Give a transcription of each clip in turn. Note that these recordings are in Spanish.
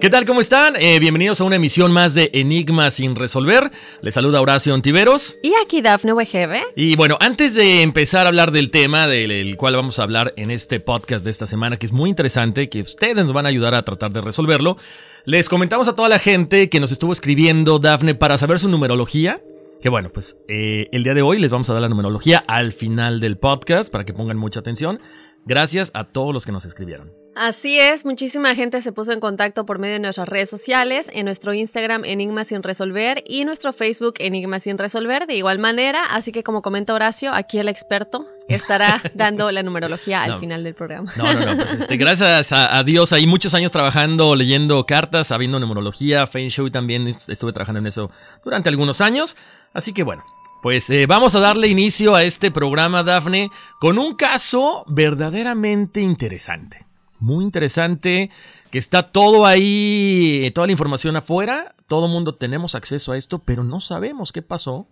¿Qué tal? ¿Cómo están? Eh, bienvenidos a una emisión más de Enigma sin resolver. Les saluda Horacio Ontiveros. Y aquí Dafne Wegebe. Y bueno, antes de empezar a hablar del tema del cual vamos a hablar en este podcast de esta semana, que es muy interesante, que ustedes nos van a ayudar a tratar de resolverlo, les comentamos a toda la gente que nos estuvo escribiendo, Dafne, para saber su numerología. Que bueno, pues eh, el día de hoy les vamos a dar la numerología al final del podcast para que pongan mucha atención. Gracias a todos los que nos escribieron. Así es, muchísima gente se puso en contacto por medio de nuestras redes sociales, en nuestro Instagram Enigma sin resolver y nuestro Facebook Enigma sin resolver de igual manera, así que como comenta Horacio, aquí el experto estará dando la numerología al No. final del programa. No, no, no, pues este, gracias a, a Dios, hay muchos años trabajando, leyendo cartas, sabiendo numerología, Feng Shui también estuve trabajando en eso durante algunos años, así que bueno. Pues eh, vamos a darle inicio a este programa, Dafne, con un caso verdaderamente interesante. Muy interesante, que está todo ahí, toda la información afuera, todo mundo tenemos acceso a esto, pero no sabemos qué pasó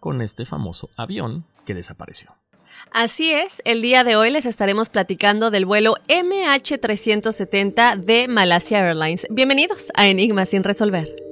con este famoso avión que desapareció. Así es, el día de hoy les estaremos platicando del vuelo MH370 de Malaysia Airlines. Bienvenidos a Enigma sin resolver.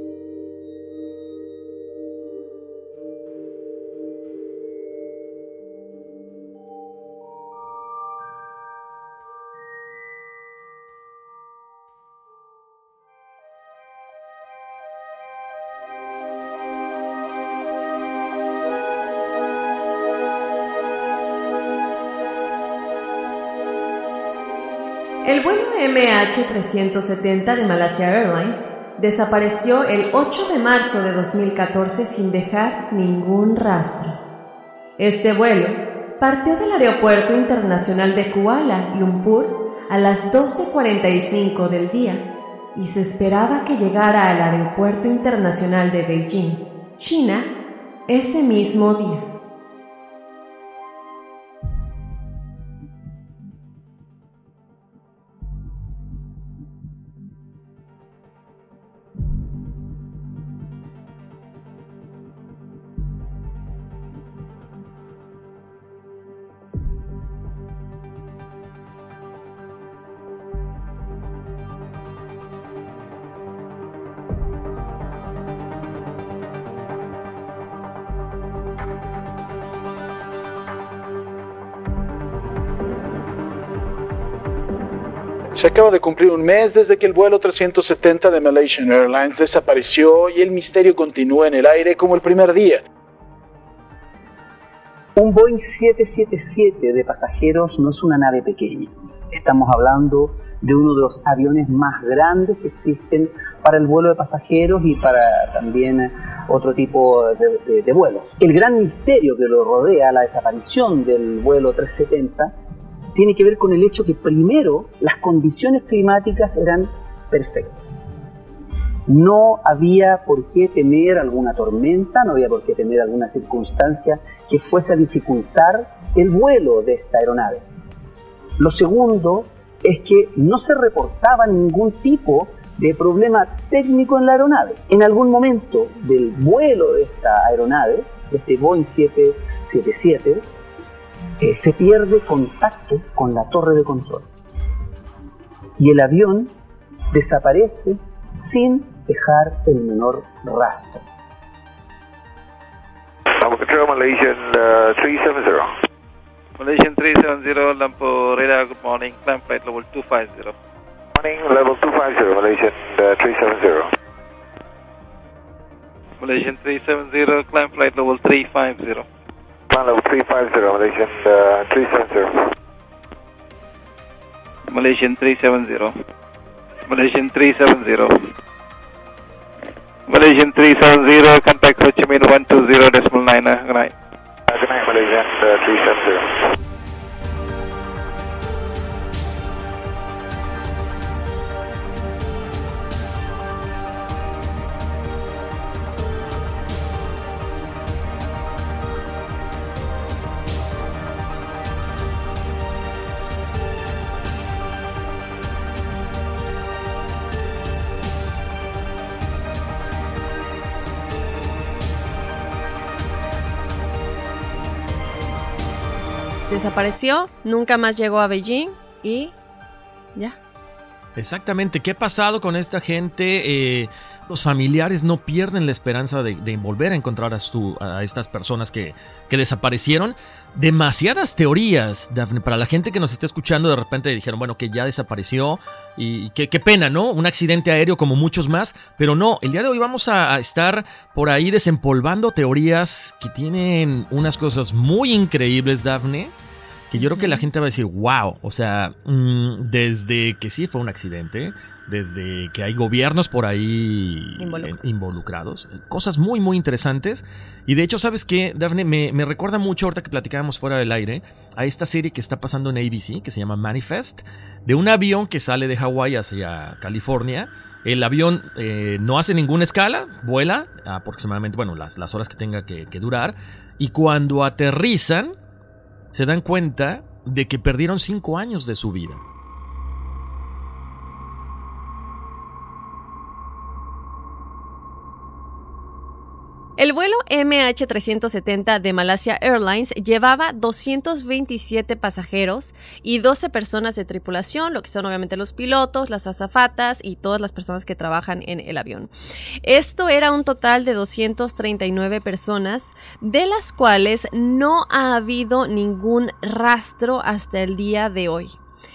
MH370 de Malaysia Airlines desapareció el 8 de marzo de 2014 sin dejar ningún rastro. Este vuelo partió del Aeropuerto Internacional de Kuala Lumpur a las 12.45 del día y se esperaba que llegara al Aeropuerto Internacional de Beijing, China, ese mismo día. Se acaba de cumplir un mes desde que el vuelo 370 de Malaysian Airlines desapareció y el misterio continúa en el aire como el primer día. Un Boeing 777 de pasajeros no es una nave pequeña. Estamos hablando de uno de los aviones más grandes que existen para el vuelo de pasajeros y para también otro tipo de, vuelos. El gran misterio que lo rodea la desaparición del vuelo 370 tiene que ver con el hecho que primero las condiciones climáticas eran perfectas. No había por qué temer alguna tormenta, no había por qué temer alguna circunstancia que fuese a dificultar el vuelo de esta aeronave. Lo segundo es que no se reportaba ningún tipo de problema técnico en la aeronave. En algún momento del vuelo de esta aeronave, de este Boeing 777, eh, se pierde contacto con la torre de control. Y el avión desaparece sin dejar el menor rastro. Malaysian uh, 370. Malaysian 370, Lampu radar, good morning, climb flight level 250. Morning, level 250, Malaysian uh, 370. Malaysian 370, climb flight level 350. Level 350, Malaysian uh, 370. Malaysian 370. Malaysian 370. Malaysian 370, contact Ho Chi Minh 120.9, good night. Good night, Malaysian uh, 370. Desapareció, nunca más llegó a Beijing y ya. Exactamente, ¿qué ha pasado con esta gente? Eh, los familiares no pierden la esperanza de, volver a encontrar a, estas personas que, desaparecieron. Demasiadas teorías, Daphne, para la gente que nos está escuchando, de repente dijeron, bueno, que ya desapareció y qué, pena, ¿no? Un accidente aéreo como muchos más, pero no, el día de hoy vamos a, estar por ahí desempolvando teorías que tienen unas cosas muy increíbles, Daphne que yo creo que la gente va a decir, wow, o sea, mm, desde que sí fue un accidente, desde que hay gobiernos por ahí involucrados, cosas muy, muy interesantes. Y de hecho, ¿sabes qué, Daphne? Me, me, recuerda mucho, ahorita que platicábamos fuera del aire, a esta serie que está pasando en ABC, que se llama Manifest, de un avión que sale de Hawái hacia California. El avión eh, no hace ninguna escala, vuela aproximadamente, bueno, las, las horas que tenga que, que durar. Y cuando aterrizan, se dan cuenta de que perdieron cinco años de su vida. El vuelo MH370 de Malaysia Airlines llevaba 227 pasajeros y 12 personas de tripulación, lo que son obviamente los pilotos, las azafatas y todas las personas que trabajan en el avión. Esto era un total de 239 personas, de las cuales no ha habido ningún rastro hasta el día de hoy.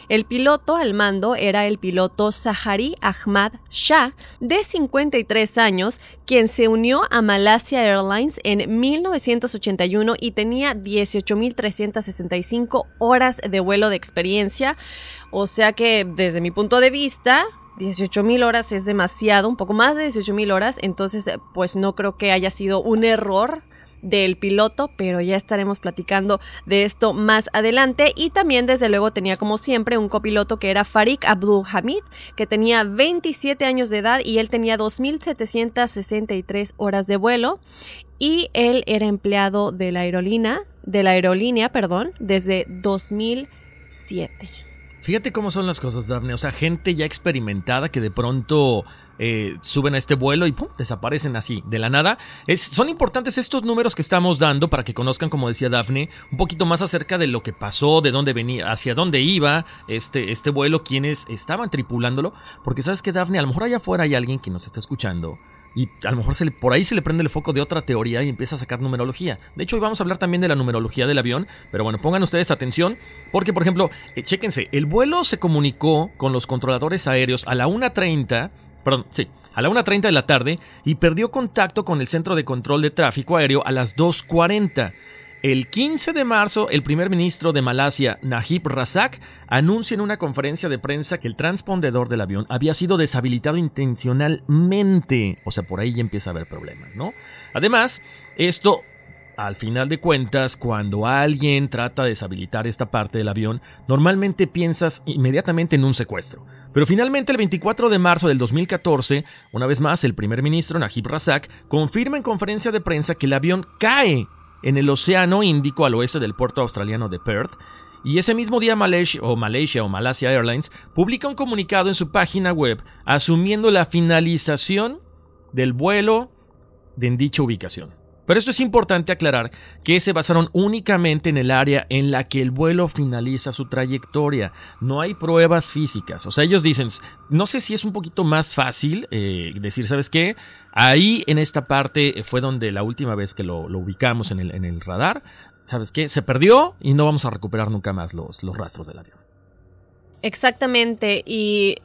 El piloto al mando era el piloto Sahari Ahmad Shah, de 53 años, quien se unió a Malaysia Airlines en 1981 y tenía 18.365 horas de vuelo de experiencia. O sea que desde mi punto de vista, 18.000 horas es demasiado, un poco más de 18.000 horas, entonces pues no creo que haya sido un error del piloto, pero ya estaremos platicando de esto más adelante. Y también, desde luego, tenía como siempre un copiloto que era Farik Abdul Hamid, que tenía 27 años de edad y él tenía 2.763 horas de vuelo. Y él era empleado de la aerolínea, de la aerolínea, perdón, desde 2007. Fíjate cómo son las cosas, Daphne. O sea, gente ya experimentada que de pronto eh, suben a este vuelo y ¡pum! desaparecen así, de la nada. Son importantes estos números que estamos dando para que conozcan, como decía Daphne, un poquito más acerca de lo que pasó, de dónde venía, hacia dónde iba este, este vuelo, quiénes estaban tripulándolo. Porque sabes que, Daphne, a lo mejor allá afuera hay alguien que nos está escuchando y a lo mejor se le, por ahí se le prende el foco de otra teoría y empieza a sacar numerología. De hecho, hoy vamos a hablar también de la numerología del avión, pero bueno, pongan ustedes atención, porque por ejemplo, eh, chéquense, el vuelo se comunicó con los controladores aéreos a la 1.30, perdón, sí, a la 1.30 de la tarde y perdió contacto con el centro de control de tráfico aéreo a las 2.40. El 15 de marzo, el primer ministro de Malasia, Najib Razak, anuncia en una conferencia de prensa que el transpondedor del avión había sido deshabilitado intencionalmente. O sea, por ahí ya empieza a haber problemas, ¿no? Además, esto al final de cuentas, cuando alguien trata de deshabilitar esta parte del avión, normalmente piensas inmediatamente en un secuestro. Pero finalmente el 24 de marzo del 2014, una vez más, el primer ministro Najib Razak confirma en conferencia de prensa que el avión cae en el Océano Índico al oeste del puerto australiano de Perth. Y ese mismo día Malaysia o Malaysia o Airlines publica un comunicado en su página web asumiendo la finalización del vuelo en dicha ubicación. Pero esto es importante aclarar que se basaron únicamente en el área en la que el vuelo finaliza su trayectoria. No hay pruebas físicas. O sea, ellos dicen, no sé si es un poquito más fácil eh, decir, ¿sabes qué? Ahí en esta parte fue donde la última vez que lo, ubicamos en el, radar, ¿sabes qué? Se perdió y no vamos a recuperar nunca más los rastros del avión. Exactamente, y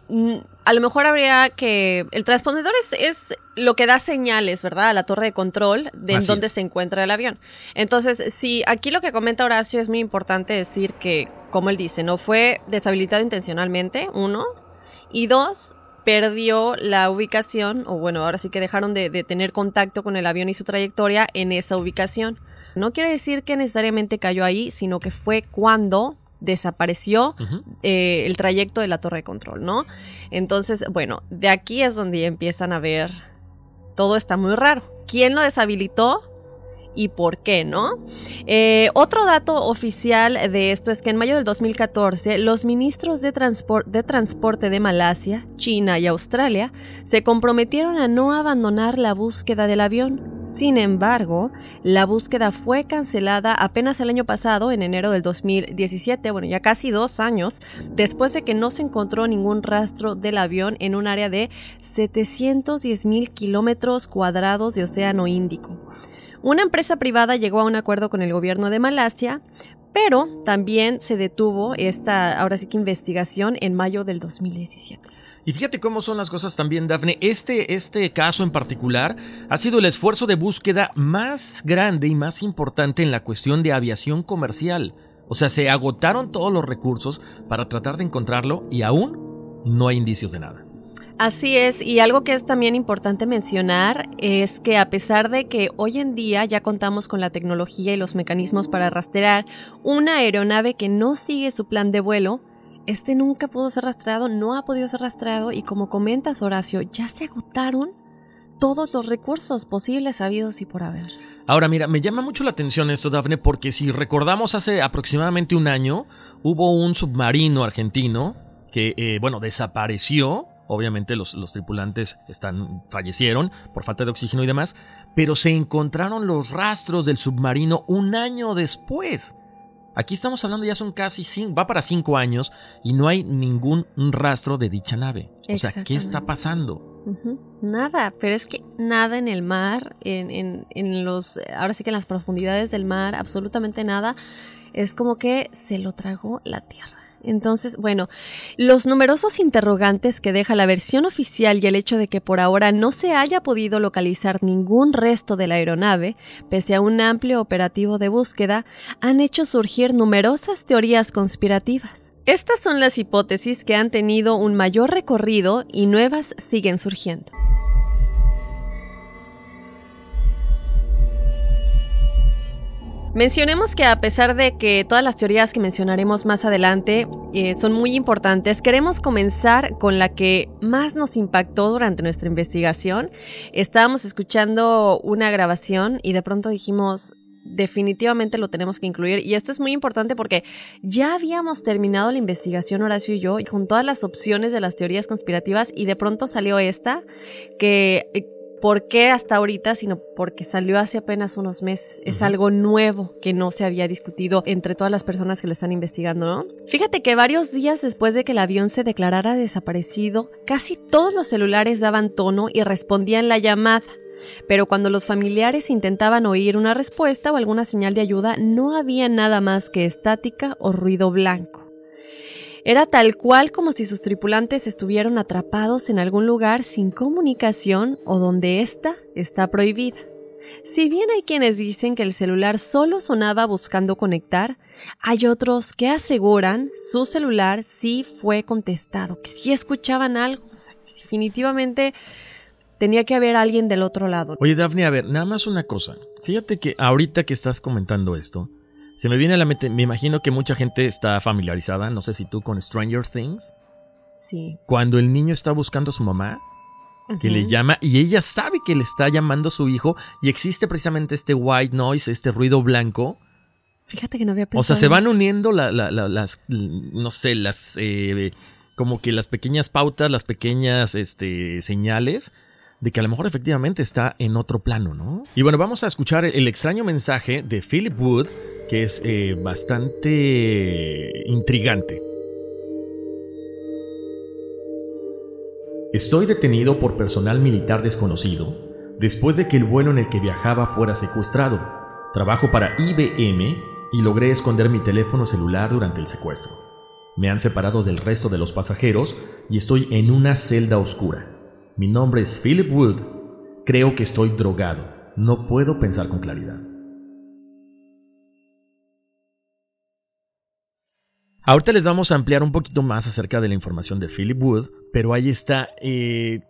a lo mejor habría que... El transpondedor es, lo que da señales, ¿verdad? A la torre de control de en dónde se encuentra el avión. Entonces, si aquí lo que comenta Horacio es muy importante decir que, como él dice, no fue deshabilitado intencionalmente, uno, y dos, perdió la ubicación, o bueno, ahora sí que dejaron de, de, tener contacto con el avión y su trayectoria en esa ubicación. No quiere decir que necesariamente cayó ahí, sino que fue cuando desapareció eh, el trayecto de la torre de control, ¿no? Entonces, bueno, de aquí es donde empiezan a ver, todo está muy raro. ¿Quién lo deshabilitó? Y por qué, ¿no? Eh, otro dato oficial de esto es que en mayo del 2014 los ministros de, de, transporte de Malasia, China y Australia se comprometieron a no abandonar la búsqueda del avión. Sin embargo, la búsqueda fue cancelada apenas el año pasado, en enero del 2017, bueno, ya casi dos años, después de que no se encontró ningún rastro del avión en un área de 710 mil kilómetros cuadrados de Océano Índico. Una empresa privada llegó a un acuerdo con el gobierno de Malasia, pero también se detuvo esta, ahora sí que investigación en mayo del 2017. Y fíjate cómo son las cosas también, Dafne. Este, este caso en particular ha sido el esfuerzo de búsqueda más grande y más importante en la cuestión de aviación comercial. O sea, se agotaron todos los recursos para tratar de encontrarlo y aún no hay indicios de nada. Así es, y algo que es también importante mencionar es que a pesar de que hoy en día ya contamos con la tecnología y los mecanismos para rastrear una aeronave que no sigue su plan de vuelo, este nunca pudo ser rastreado, no ha podido ser rastreado y como comentas Horacio, ya se agotaron todos los recursos posibles habidos y por haber. Ahora mira, me llama mucho la atención esto, Dafne, porque si recordamos hace aproximadamente un año hubo un submarino argentino que, eh, bueno, desapareció Obviamente los, tripulantes están, fallecieron por falta de oxígeno y demás, pero se encontraron los rastros del submarino un año después. Aquí estamos hablando ya son casi cinco, va para cinco años y no hay ningún rastro de dicha nave. O sea, ¿qué está pasando? Nada, pero es que nada en el mar, en, en, en, los, ahora sí que en las profundidades del mar, absolutamente nada. Es como que se lo tragó la tierra. Entonces, bueno, los numerosos interrogantes que deja la versión oficial y el hecho de que por ahora no se haya podido localizar ningún resto de la aeronave, pese a un amplio operativo de búsqueda, han hecho surgir numerosas teorías conspirativas. Estas son las hipótesis que han tenido un mayor recorrido y nuevas siguen surgiendo. Mencionemos que a pesar de que todas las teorías que mencionaremos más adelante eh, son muy importantes, queremos comenzar con la que más nos impactó durante nuestra investigación. Estábamos escuchando una grabación y de pronto dijimos, definitivamente lo tenemos que incluir. Y esto es muy importante porque ya habíamos terminado la investigación, Horacio y yo, con todas las opciones de las teorías conspirativas y de pronto salió esta que eh, por qué hasta ahorita, sino porque salió hace apenas unos meses. Es algo nuevo que no se había discutido entre todas las personas que lo están investigando, ¿no? Fíjate que varios días después de que el avión se declarara desaparecido, casi todos los celulares daban tono y respondían la llamada. Pero cuando los familiares intentaban oír una respuesta o alguna señal de ayuda, no había nada más que estática o ruido blanco. Era tal cual como si sus tripulantes estuvieran atrapados en algún lugar sin comunicación o donde ésta está prohibida. Si bien hay quienes dicen que el celular solo sonaba buscando conectar, hay otros que aseguran su celular sí fue contestado, que sí escuchaban algo. definitivamente tenía que haber alguien del otro lado. Oye, Daphne, a ver, nada más una cosa. Fíjate que ahorita que estás comentando esto, se me viene a la mente, me imagino que mucha gente está familiarizada, no sé si tú, con Stranger Things. Sí. Cuando el niño está buscando a su mamá, que le llama y ella sabe que le está llamando a su hijo y existe precisamente este white noise, este ruido blanco. Fíjate que no había pensado. O sea, se van uniendo la- la- la- las, no sé, las, eh, como que las pequeñas pautas, las pequeñas este, señales de que a lo mejor efectivamente está en otro plano, ¿no? Y bueno, vamos a escuchar el extraño mensaje de Philip Wood, que es eh, bastante intrigante. Estoy detenido por personal militar desconocido después de que el vuelo en el que viajaba fuera secuestrado. Trabajo para IBM y logré esconder mi teléfono celular durante el secuestro. Me han separado del resto de los pasajeros y estoy en una celda oscura. Mi nombre es Philip Wood. Creo que estoy drogado. No puedo pensar con claridad. Ahorita les vamos a ampliar un poquito más acerca de la información de Philip Wood, pero ahí está. eh,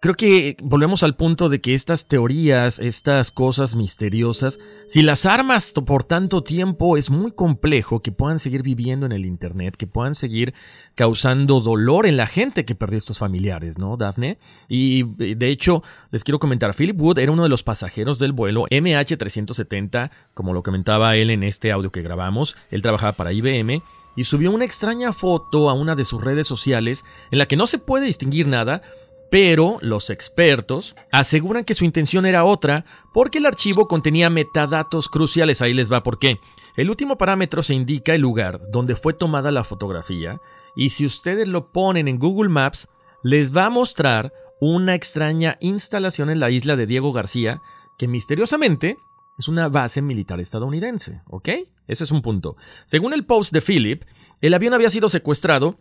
creo que volvemos al punto de que estas teorías, estas cosas misteriosas, si las armas por tanto tiempo, es muy complejo que puedan seguir viviendo en el Internet, que puedan seguir causando dolor en la gente que perdió estos familiares, ¿no, Daphne? Y eh, de hecho, les quiero comentar, Philip Wood era uno de los pasajeros del vuelo MH370, como lo comentaba él en este audio que grabamos, él trabajaba para IBM y subió una extraña foto a una de sus redes sociales en la que no se puede distinguir nada, pero los expertos aseguran que su intención era otra porque el archivo contenía metadatos cruciales. Ahí les va por qué. El último parámetro se indica el lugar donde fue tomada la fotografía y si ustedes lo ponen en Google Maps, les va a mostrar una extraña instalación en la isla de Diego García que misteriosamente es una base militar estadounidense, ¿ok? Eso es un punto. Según el post de Philip, el avión había sido secuestrado,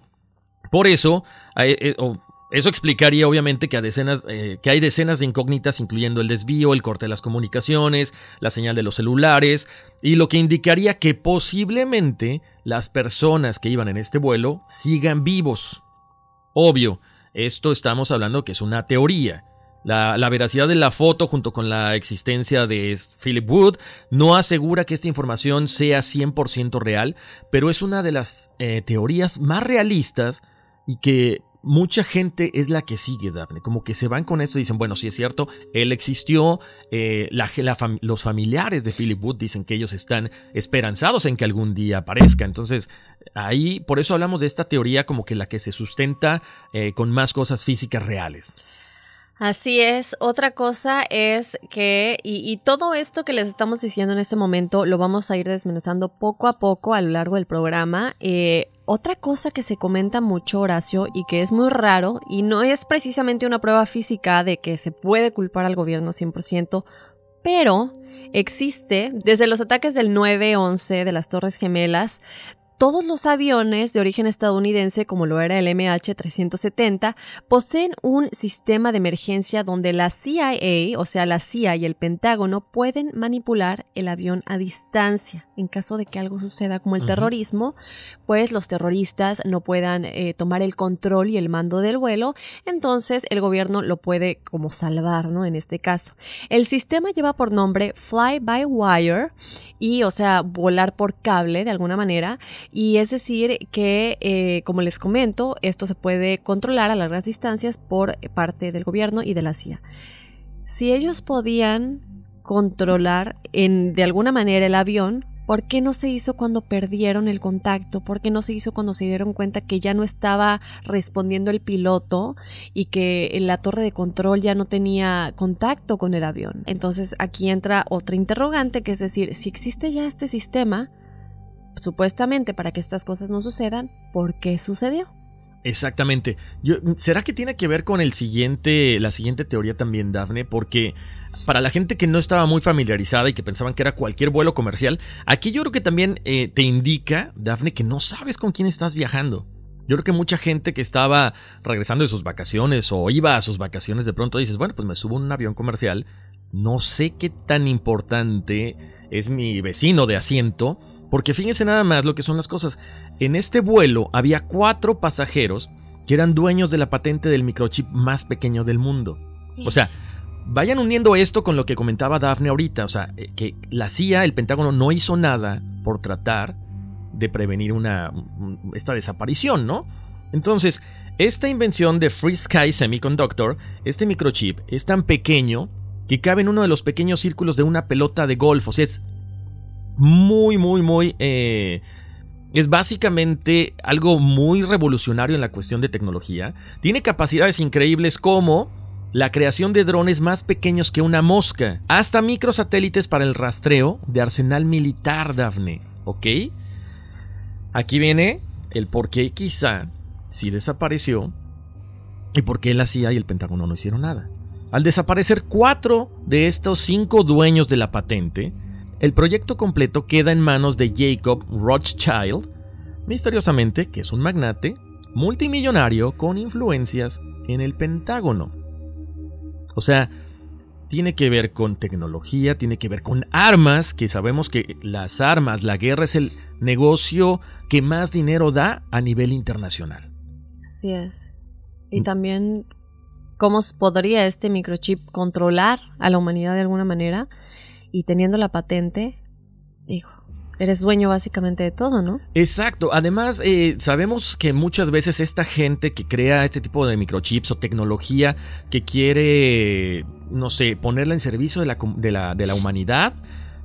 por eso, eh, eh, eso explicaría obviamente eh, que hay decenas de incógnitas, incluyendo el desvío, el corte de las comunicaciones, la señal de los celulares, y lo que indicaría que posiblemente las personas que iban en este vuelo sigan vivos. Obvio, esto estamos hablando que es una teoría. La, la veracidad de la foto junto con la existencia de Philip Wood no asegura que esta información sea 100% real, pero es una de las eh, teorías más realistas y que mucha gente es la que sigue, Daphne. Como que se van con esto y dicen, bueno, sí es cierto, él existió, eh, los familiares de Philip Wood dicen que ellos están esperanzados en que algún día aparezca. Entonces, ahí, por eso hablamos de esta teoría como que la que se sustenta eh, con más cosas físicas reales. Así es. Otra cosa es que, y, y todo esto que les estamos diciendo en este momento lo vamos a ir desmenuzando poco a poco a lo largo del programa. Eh, otra cosa que se comenta mucho, Horacio, y que es muy raro, y no es precisamente una prueba física de que se puede culpar al gobierno 100%, pero existe, desde los ataques del 9-11 de las Torres Gemelas, todos los aviones de origen estadounidense, como lo era el MH370, poseen un sistema de emergencia donde la CIA, o sea, la CIA y el Pentágono pueden manipular el avión a distancia. En caso de que algo suceda como el terrorismo, pues los terroristas no puedan eh, tomar el control y el mando del vuelo, entonces el gobierno lo puede como salvar, ¿no? En este caso. El sistema lleva por nombre Fly by Wire y, o sea, volar por cable de alguna manera. Y es decir que, eh, como les comento, esto se puede controlar a largas distancias por parte del gobierno y de la CIA. Si ellos podían controlar en, de alguna manera el avión, ¿Por qué no se hizo cuando perdieron el contacto? ¿Por qué no se hizo cuando se dieron cuenta que ya no estaba respondiendo el piloto y que la torre de control ya no tenía contacto con el avión? Entonces aquí entra otra interrogante, que es decir, si existe ya este sistema, supuestamente para que estas cosas no sucedan, ¿por qué sucedió? Exactamente. ¿Será que tiene que ver con el siguiente, la siguiente teoría también, Dafne? Porque para la gente que no estaba muy familiarizada y que pensaban que era cualquier vuelo comercial, aquí yo creo que también eh, te indica, Dafne, que no sabes con quién estás viajando. Yo creo que mucha gente que estaba regresando de sus vacaciones o iba a sus vacaciones de pronto dices, bueno, pues me subo en un avión comercial, no sé qué tan importante es mi vecino de asiento, porque fíjense nada más lo que son las cosas. En este vuelo había cuatro pasajeros que eran dueños de la patente del microchip más pequeño del mundo. O sea, Vayan uniendo esto con lo que comentaba Daphne ahorita, o sea, eh, que la CIA, el Pentágono, no hizo nada por tratar de prevenir una, esta desaparición, ¿no? Entonces, esta invención de Free Sky Semiconductor, este microchip, es tan pequeño que cabe en uno de los pequeños círculos de una pelota de golf, o sea, es muy, muy, muy... Eh, es básicamente algo muy revolucionario en la cuestión de tecnología. Tiene capacidades increíbles como la creación de drones más pequeños que una mosca, hasta microsatélites para el rastreo de arsenal militar, Daphne. ¿Ok? Aquí viene el por qué quizá sí desapareció y por qué la CIA y el Pentágono no hicieron nada. Al desaparecer cuatro de estos cinco dueños de la patente, el proyecto completo queda en manos de Jacob Rothschild, misteriosamente que es un magnate multimillonario con influencias en el Pentágono. O sea, tiene que ver con tecnología, tiene que ver con armas, que sabemos que las armas, la guerra es el negocio que más dinero da a nivel internacional. Así es. Y mm. también, ¿cómo podría este microchip controlar a la humanidad de alguna manera? Y teniendo la patente, dijo, Eres dueño básicamente de todo, ¿no? Exacto. Además, eh, sabemos que muchas veces esta gente que crea este tipo de microchips o tecnología que quiere, no sé, ponerla en servicio de la, de la, humanidad,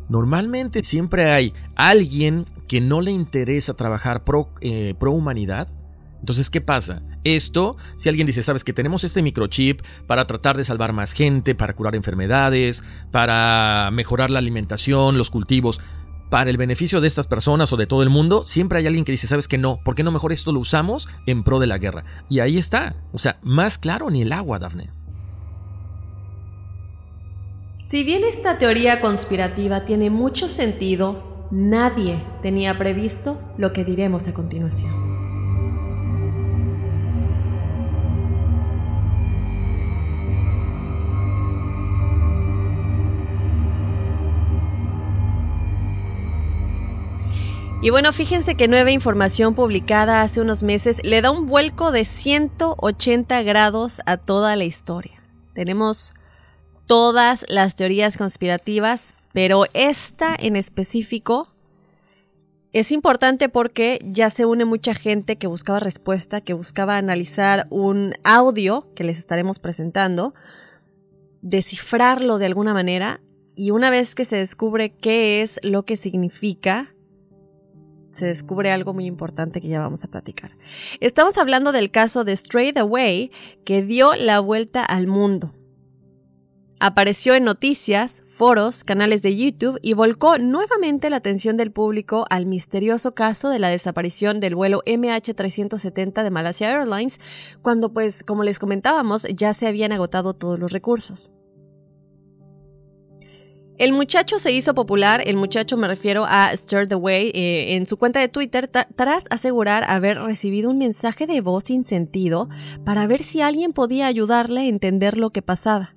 normalmente siempre hay alguien que no le interesa trabajar pro, eh, pro humanidad. Entonces, ¿qué pasa? Esto, si alguien dice, sabes que tenemos este microchip para tratar de salvar más gente, para curar enfermedades, para mejorar la alimentación, los cultivos, para el beneficio de estas personas o de todo el mundo, siempre hay alguien que dice, ¿sabes que no? ¿Por qué no mejor esto lo usamos en pro de la guerra? Y ahí está. O sea, más claro ni el agua, Dafne. Si bien esta teoría conspirativa tiene mucho sentido, nadie tenía previsto lo que diremos a continuación. Y bueno, fíjense que nueva información publicada hace unos meses le da un vuelco de 180 grados a toda la historia. Tenemos todas las teorías conspirativas, pero esta en específico es importante porque ya se une mucha gente que buscaba respuesta, que buscaba analizar un audio que les estaremos presentando, descifrarlo de alguna manera y una vez que se descubre qué es lo que significa, se descubre algo muy importante que ya vamos a platicar. Estamos hablando del caso de Straight Away que dio la vuelta al mundo. Apareció en noticias, foros, canales de YouTube y volcó nuevamente la atención del público al misterioso caso de la desaparición del vuelo MH370 de Malaysia Airlines, cuando pues, como les comentábamos, ya se habían agotado todos los recursos. El muchacho se hizo popular, el muchacho me refiero a Stir the Way, eh, en su cuenta de Twitter tras asegurar haber recibido un mensaje de voz sin sentido para ver si alguien podía ayudarle a entender lo que pasaba.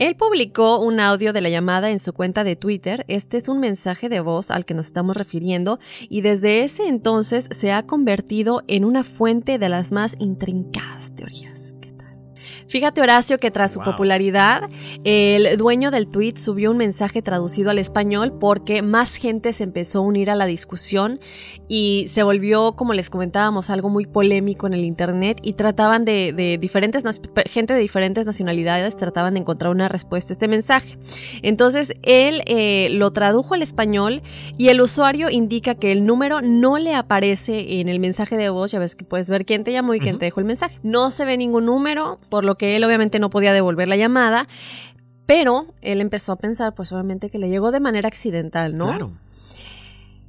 Él publicó un audio de la llamada en su cuenta de Twitter. Este es un mensaje de voz al que nos estamos refiriendo y desde ese entonces se ha convertido en una fuente de las más intrincadas teorías. Fíjate Horacio que tras su popularidad, el dueño del tweet subió un mensaje traducido al español porque más gente se empezó a unir a la discusión y se volvió, como les comentábamos, algo muy polémico en el internet y trataban de, diferentes, gente de diferentes nacionalidades trataban de encontrar una respuesta a este mensaje. Entonces él eh, lo tradujo al español y el usuario indica que el número no le aparece en el mensaje de voz, ya ves que puedes ver quién te llamó y quién te dejó el mensaje. No se ve ningún número, por lo que que él obviamente no podía devolver la llamada, pero él empezó a pensar, pues obviamente que le llegó de manera accidental, ¿no? Claro.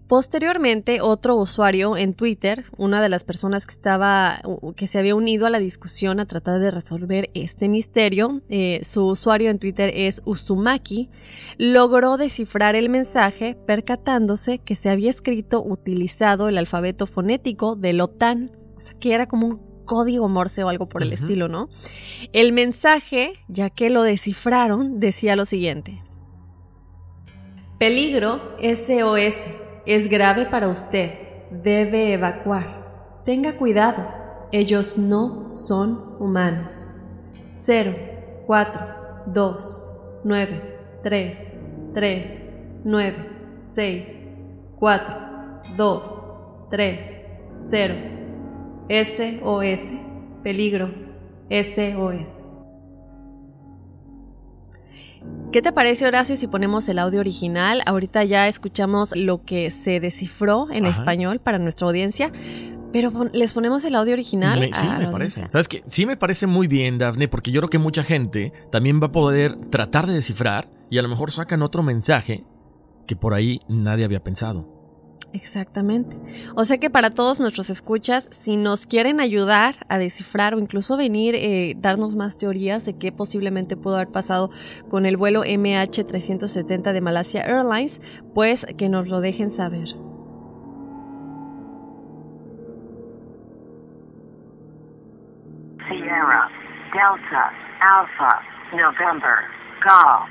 Posteriormente, otro usuario en Twitter, una de las personas que estaba, que se había unido a la discusión a tratar de resolver este misterio, eh, su usuario en Twitter es Uzumaki, logró descifrar el mensaje percatándose que se había escrito utilizado el alfabeto fonético de OTAN, o sea, que era como un código Morse o algo por el estilo, ¿no? El mensaje, ya que lo descifraron, decía lo siguiente. Peligro SOS. Es grave para usted. Debe evacuar. Tenga cuidado. Ellos no son humanos. 0, 4, 2, 9, 3, 3, 9, 6, 4, 2, 3, 0. SOS, peligro, SOS. ¿Qué te parece, Horacio, si ponemos el audio original? Ahorita ya escuchamos lo que se descifró en español para nuestra audiencia, pero les ponemos el audio original. sí, me parece. ¿Sabes qué? Sí, me parece muy bien, Daphne, porque yo creo que mucha gente también va a poder tratar de descifrar y a lo mejor sacan otro mensaje que por ahí nadie había pensado. Exactamente. O sea que para todos nuestros escuchas, si nos quieren ayudar a descifrar o incluso venir, eh, darnos más teorías de qué posiblemente pudo haber pasado con el vuelo MH370 de Malasia Airlines, pues que nos lo dejen saber. Sierra, Delta, Alpha, November, Golf,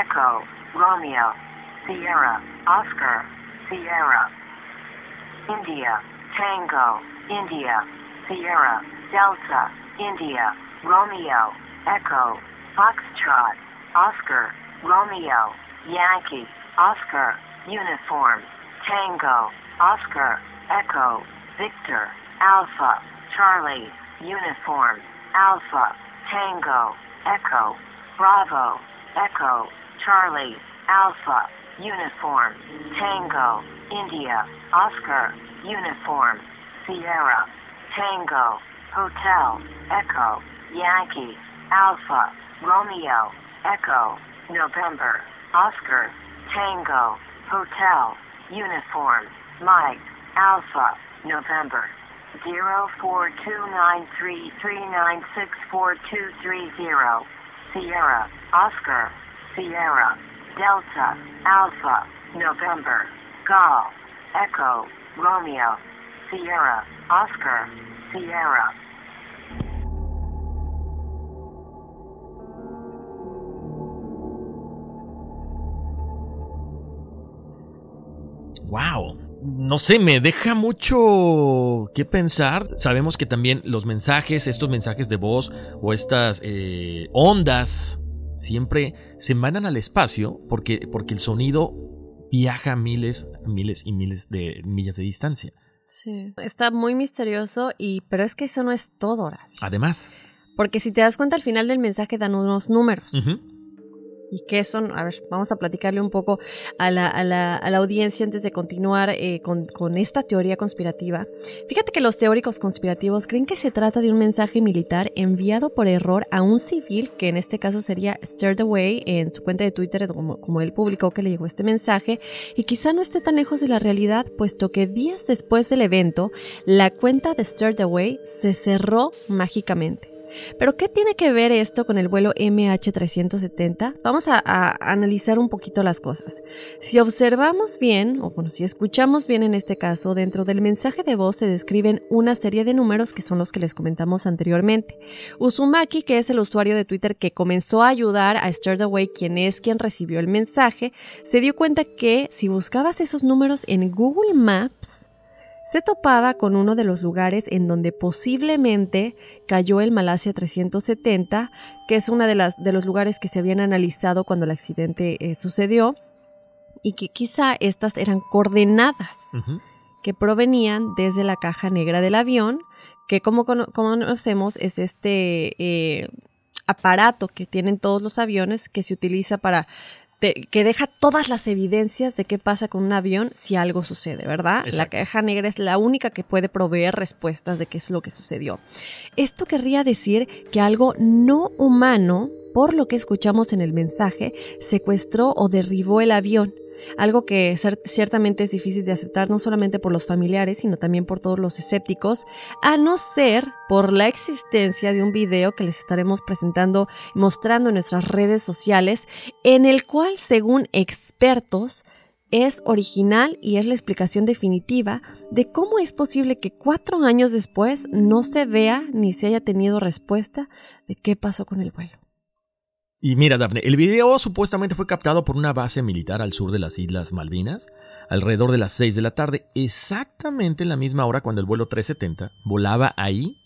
Echo, Romeo, Sierra, Oscar, Sierra. India, Tango, India, Sierra, Delta, India, Romeo, Echo, Foxtrot, Oscar, Romeo, Yankee, Oscar, Uniform, Tango, Oscar, Echo, Victor, Alpha, Charlie, Uniform, Alpha, Tango, Echo, Bravo, Echo, Charlie, Alpha, Uniform, Tango, India, Oscar, Uniform, Sierra, Tango, Hotel, Echo, Yankee, Alpha, Romeo, Echo, November, Oscar, Tango, Hotel, Uniform, Mike, Alpha, November, 042933964230, Sierra, Oscar, Sierra, Delta, Alpha, November, Golf, Echo, Romeo, Sierra, Oscar, Sierra. Wow. No sé, me deja mucho que pensar. Sabemos que también los mensajes, estos mensajes de voz o estas eh, ondas siempre se mandan al espacio porque, porque el sonido viaja miles, miles y miles de millas de distancia. Sí, está muy misterioso y pero es que eso no es todo, Horacio. Además. Porque si te das cuenta al final del mensaje dan unos números y qué son, a ver, vamos a platicarle un poco a la, a la, a la audiencia antes de continuar eh, con, con, esta teoría conspirativa. Fíjate que los teóricos conspirativos creen que se trata de un mensaje militar enviado por error a un civil, que en este caso sería Stirred Away, en su cuenta de Twitter, como, como él publicó que le llegó este mensaje, y quizá no esté tan lejos de la realidad, puesto que días después del evento, la cuenta de Stirred Away se cerró mágicamente. Pero ¿qué tiene que ver esto con el vuelo MH370? Vamos a, analizar un poquito las cosas. Si observamos bien, o bueno, si escuchamos bien en este caso, dentro del mensaje de voz se describen una serie de números que son los que les comentamos anteriormente. Uzumaki, que es el usuario de Twitter que comenzó a ayudar a Stirred Away, quien es quien recibió el mensaje, se dio cuenta que si buscabas esos números en Google Maps, se topaba con uno de los lugares en donde posiblemente cayó el Malasia 370, que es uno de, las, de los lugares que se habían analizado cuando el accidente eh, sucedió, y que quizá estas eran coordenadas que provenían desde la caja negra del avión, que como, conocemos es este eh, aparato que tienen todos los aviones que se utiliza para que deja todas las evidencias de qué pasa con un avión si algo sucede, ¿verdad? La caja negra es la única que puede proveer respuestas de qué es lo que sucedió. Esto querría decir que algo no humano, por lo que escuchamos en el mensaje, secuestró o derribó el avión algo que ciertamente es difícil de aceptar no solamente por los familiares, sino también por todos los escépticos, a no ser por la existencia de un video que les estaremos presentando, mostrando en nuestras redes sociales, en el cual, según expertos, es original y es la explicación definitiva de cómo es posible que cuatro años después no se vea ni se haya tenido respuesta de qué pasó con el vuelo. Y mira, Daphne, el video supuestamente fue captado por una base militar al sur de las Islas Malvinas, alrededor de las 6 de la tarde, exactamente en la misma hora cuando el vuelo 370 volaba ahí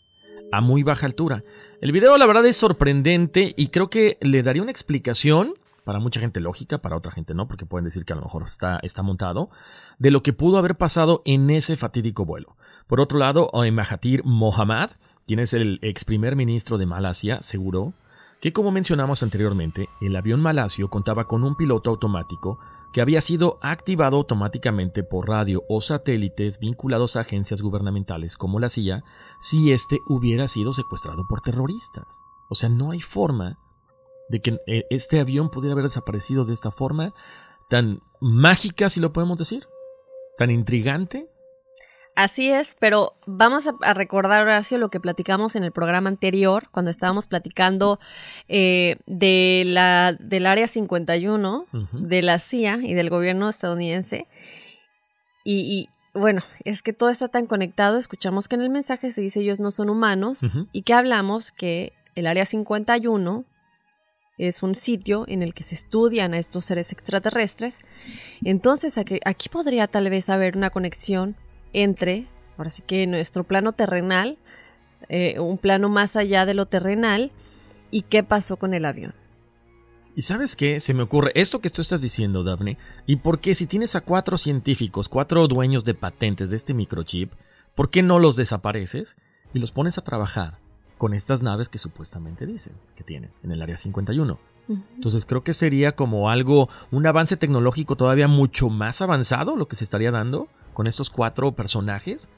a muy baja altura. El video la verdad es sorprendente y creo que le daría una explicación, para mucha gente lógica, para otra gente no, porque pueden decir que a lo mejor está, montado, de lo que pudo haber pasado en ese fatídico vuelo. Por otro lado, Mahathir Mohamad, quien es el ex primer ministro de Malasia, aseguró que como mencionamos anteriormente, el avión malasio contaba con un piloto automático que había sido activado automáticamente por radio o satélites vinculados a agencias gubernamentales como la CIA si éste hubiera sido secuestrado por terroristas. O sea, no hay forma de que eh, este avión pudiera haber desaparecido de esta forma tan mágica, si lo podemos decir, tan intrigante Así es, pero vamos a, recordar, Horacio, lo que platicamos en el programa anterior, cuando estábamos platicando eh, de la, del Área 51, de la CIA y del gobierno estadounidense. Y, bueno, es que todo está tan conectado. Escuchamos que en el mensaje se dice ellos no son humanos y que hablamos que el Área 51 es un sitio en el que se estudian a estos seres extraterrestres. Entonces aquí, aquí podría tal vez haber una conexión entre, ahora sí que nuestro plano terrenal, eh, un plano más allá de lo terrenal, y qué pasó con el avión. ¿Y sabes qué? Se me ocurre esto que tú estás diciendo, Daphne. ¿Y por qué si tienes a cuatro científicos, cuatro dueños de patentes de este microchip, ¿por qué no los desapareces y los pones a trabajar con estas naves que supuestamente dicen que tienen en el área 51? Entonces creo que sería como algo, un avance tecnológico todavía mucho más avanzado lo que se estaría dando con estos cuatro personajes.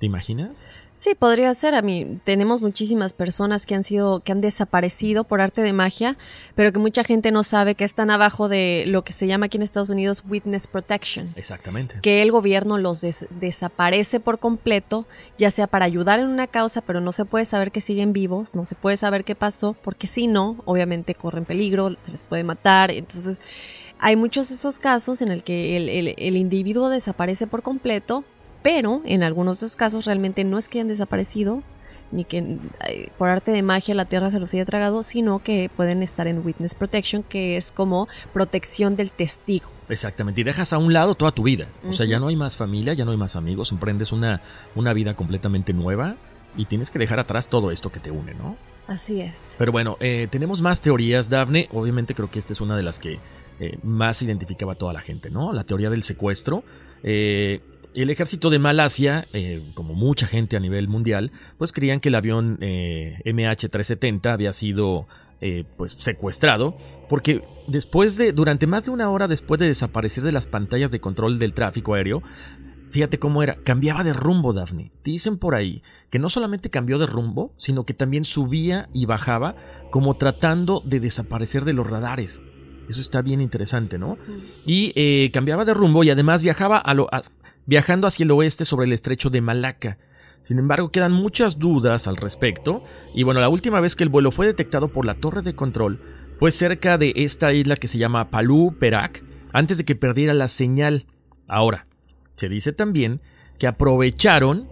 ¿Te imaginas? Sí, podría ser. A mí tenemos muchísimas personas que han sido, que han desaparecido por arte de magia, pero que mucha gente no sabe que están abajo de lo que se llama aquí en Estados Unidos Witness Protection. Exactamente. Que el gobierno los desaparece por completo, ya sea para ayudar en una causa, pero no se puede saber que siguen vivos, no se puede saber qué pasó, porque si no, obviamente corren peligro, se les puede matar. Entonces, hay muchos de esos casos en el que el, individuo desaparece por completo, pero en algunos de esos casos realmente no es que hayan desaparecido, ni que eh, por arte de magia la Tierra se los haya tragado, sino que pueden estar en Witness Protection, que es como protección del testigo. Exactamente, y dejas a un lado toda tu vida. O sea, ya no hay más familia, ya no hay más amigos, emprendes una, una vida completamente nueva y tienes que dejar atrás todo esto que te une, ¿no? Así es. Pero bueno, eh, tenemos más teorías, Daphne. Obviamente creo que esta es una de las que eh, más identificaba a toda la gente, ¿no? La teoría del secuestro. Eh, el ejército de Malasia, eh, como mucha gente a nivel mundial, pues creían que el avión MH370 había sido pues secuestrado, porque después de, durante más de una hora después de desaparecer de las pantallas de control del tráfico aéreo, Fíjate cómo era, cambiaba de rumbo, Daphne. Dicen por ahí que no solamente cambió de rumbo, sino que también subía y bajaba como tratando de desaparecer de los radares. Eso está bien interesante, ¿no? Y eh, cambiaba de rumbo y además viajaba a lo, viajando hacia el oeste sobre el estrecho de Malaca. Sin embargo, quedan muchas dudas al respecto. Y bueno, la última vez que el vuelo fue detectado por la torre de control fue cerca de esta isla que se llama Palú Perak, antes de que perdiera la señal. Ahora, se dice también que aprovecharon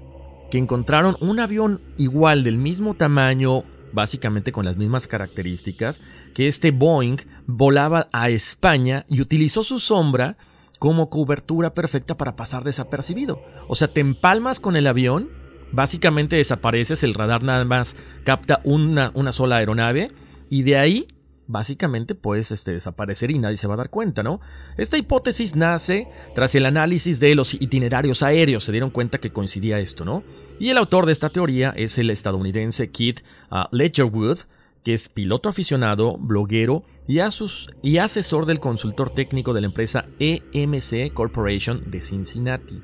que encontraron un avión igual del mismo tamaño, básicamente con las mismas características, que este Boeing volaba a España y utilizó su sombra como cobertura perfecta para pasar desapercibido. O sea, te empalmas con el avión, básicamente desapareces, el radar nada más capta una, una sola aeronave y de ahí básicamente puedes este, desaparecer y nadie se va a dar cuenta, ¿no? Esta hipótesis nace tras el análisis de los itinerarios aéreos, se dieron cuenta que coincidía esto, ¿no? Y el autor de esta teoría es el estadounidense Keith uh, Ledgerwood, que es piloto aficionado, bloguero y, y asesor del consultor técnico de la empresa EMC Corporation de Cincinnati.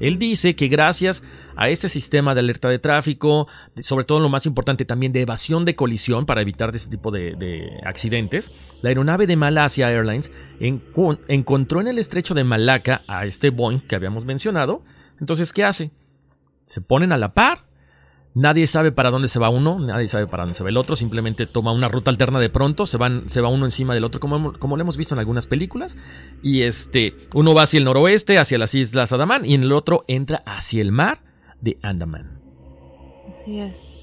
Él dice que gracias a este sistema de alerta de tráfico, sobre todo lo más importante también de evasión de colisión para evitar ese tipo de, accidentes, la aeronave de Malasia Airlines encontró en el estrecho de Malaca a este Boeing que habíamos mencionado. Entonces, ¿qué hace? Se ponen a la par Nadie sabe para dónde se va uno, nadie sabe para dónde se va el otro, simplemente toma una ruta alterna de pronto, se, van, se va uno encima del otro, como, como lo hemos visto en algunas películas, y este, uno va hacia el noroeste, hacia las islas Andaman, y en el otro entra hacia el mar de Andaman. Así es.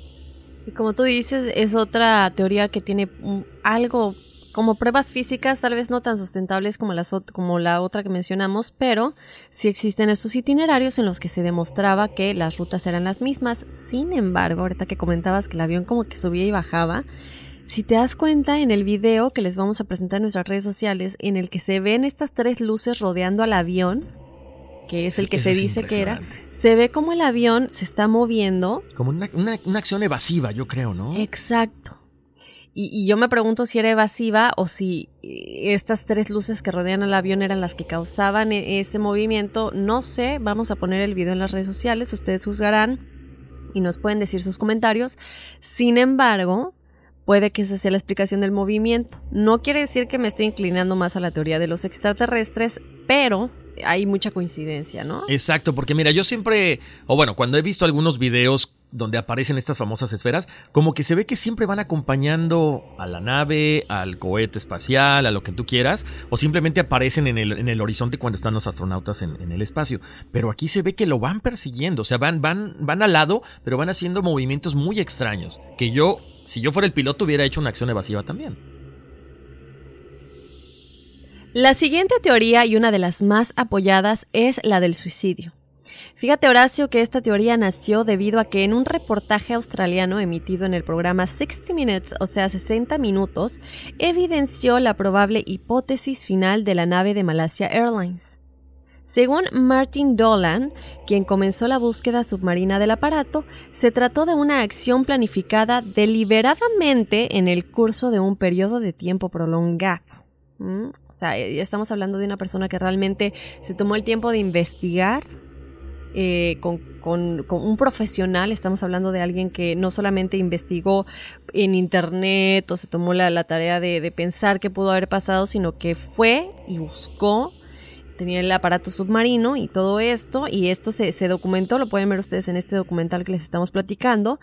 Y como tú dices, es otra teoría que tiene algo como pruebas físicas, tal vez no tan sustentables como, las, como la otra que mencionamos, pero sí existen estos itinerarios en los que se demostraba que las rutas eran las mismas. Sin embargo, ahorita que comentabas que el avión como que subía y bajaba, si te das cuenta en el video que les vamos a presentar en nuestras redes sociales, en el que se ven estas tres luces rodeando al avión, que es el que se dice que era, se ve como el avión se está moviendo. Como una, una acción evasiva, yo creo, ¿no? Exacto. Y, yo me pregunto si era evasiva o si eh, estas tres luces que rodean al avión eran las que causaban e, ese movimiento. No sé, vamos a poner el video en las redes sociales, ustedes juzgarán y nos pueden decir sus comentarios. Sin embargo, puede que esa sea la explicación del movimiento. No quiere decir que me estoy inclinando más a la teoría de los extraterrestres, pero hay mucha coincidencia, ¿no? Exacto, porque mira, yo siempre, o bueno, cuando he visto algunos videos donde aparecen estas famosas esferas, como que se ve que siempre van acompañando a la nave, al cohete espacial, a lo que tú quieras, o simplemente aparecen en el, en horizonte cuando están los astronautas en, el espacio. Pero aquí se ve que lo van persiguiendo, o sea, van, van, van al lado, pero van haciendo movimientos muy extraños, que yo, si yo fuera el piloto, hubiera hecho una acción evasiva también. La siguiente teoría y una de las más apoyadas es la del suicidio. Fíjate Horacio que esta teoría nació debido a que en un reportaje australiano emitido en el programa 60 Minutes, o sea 60 minutos, evidenció la probable hipótesis final de la nave de Malasia Airlines. Según Martin Dolan, quien comenzó la búsqueda submarina del aparato, se trató de una acción planificada deliberadamente en el curso de un periodo de tiempo prolongado. ¿Mm? O sea, ya estamos hablando de una persona que realmente se tomó el tiempo de investigar eh, con, un profesional, estamos hablando de alguien que no solamente investigó en internet o se tomó la, tarea de, pensar qué pudo haber pasado, sino que fue y buscó, tenía el aparato submarino y todo esto, y esto se, se documentó, lo pueden ver ustedes en este documental que les estamos platicando.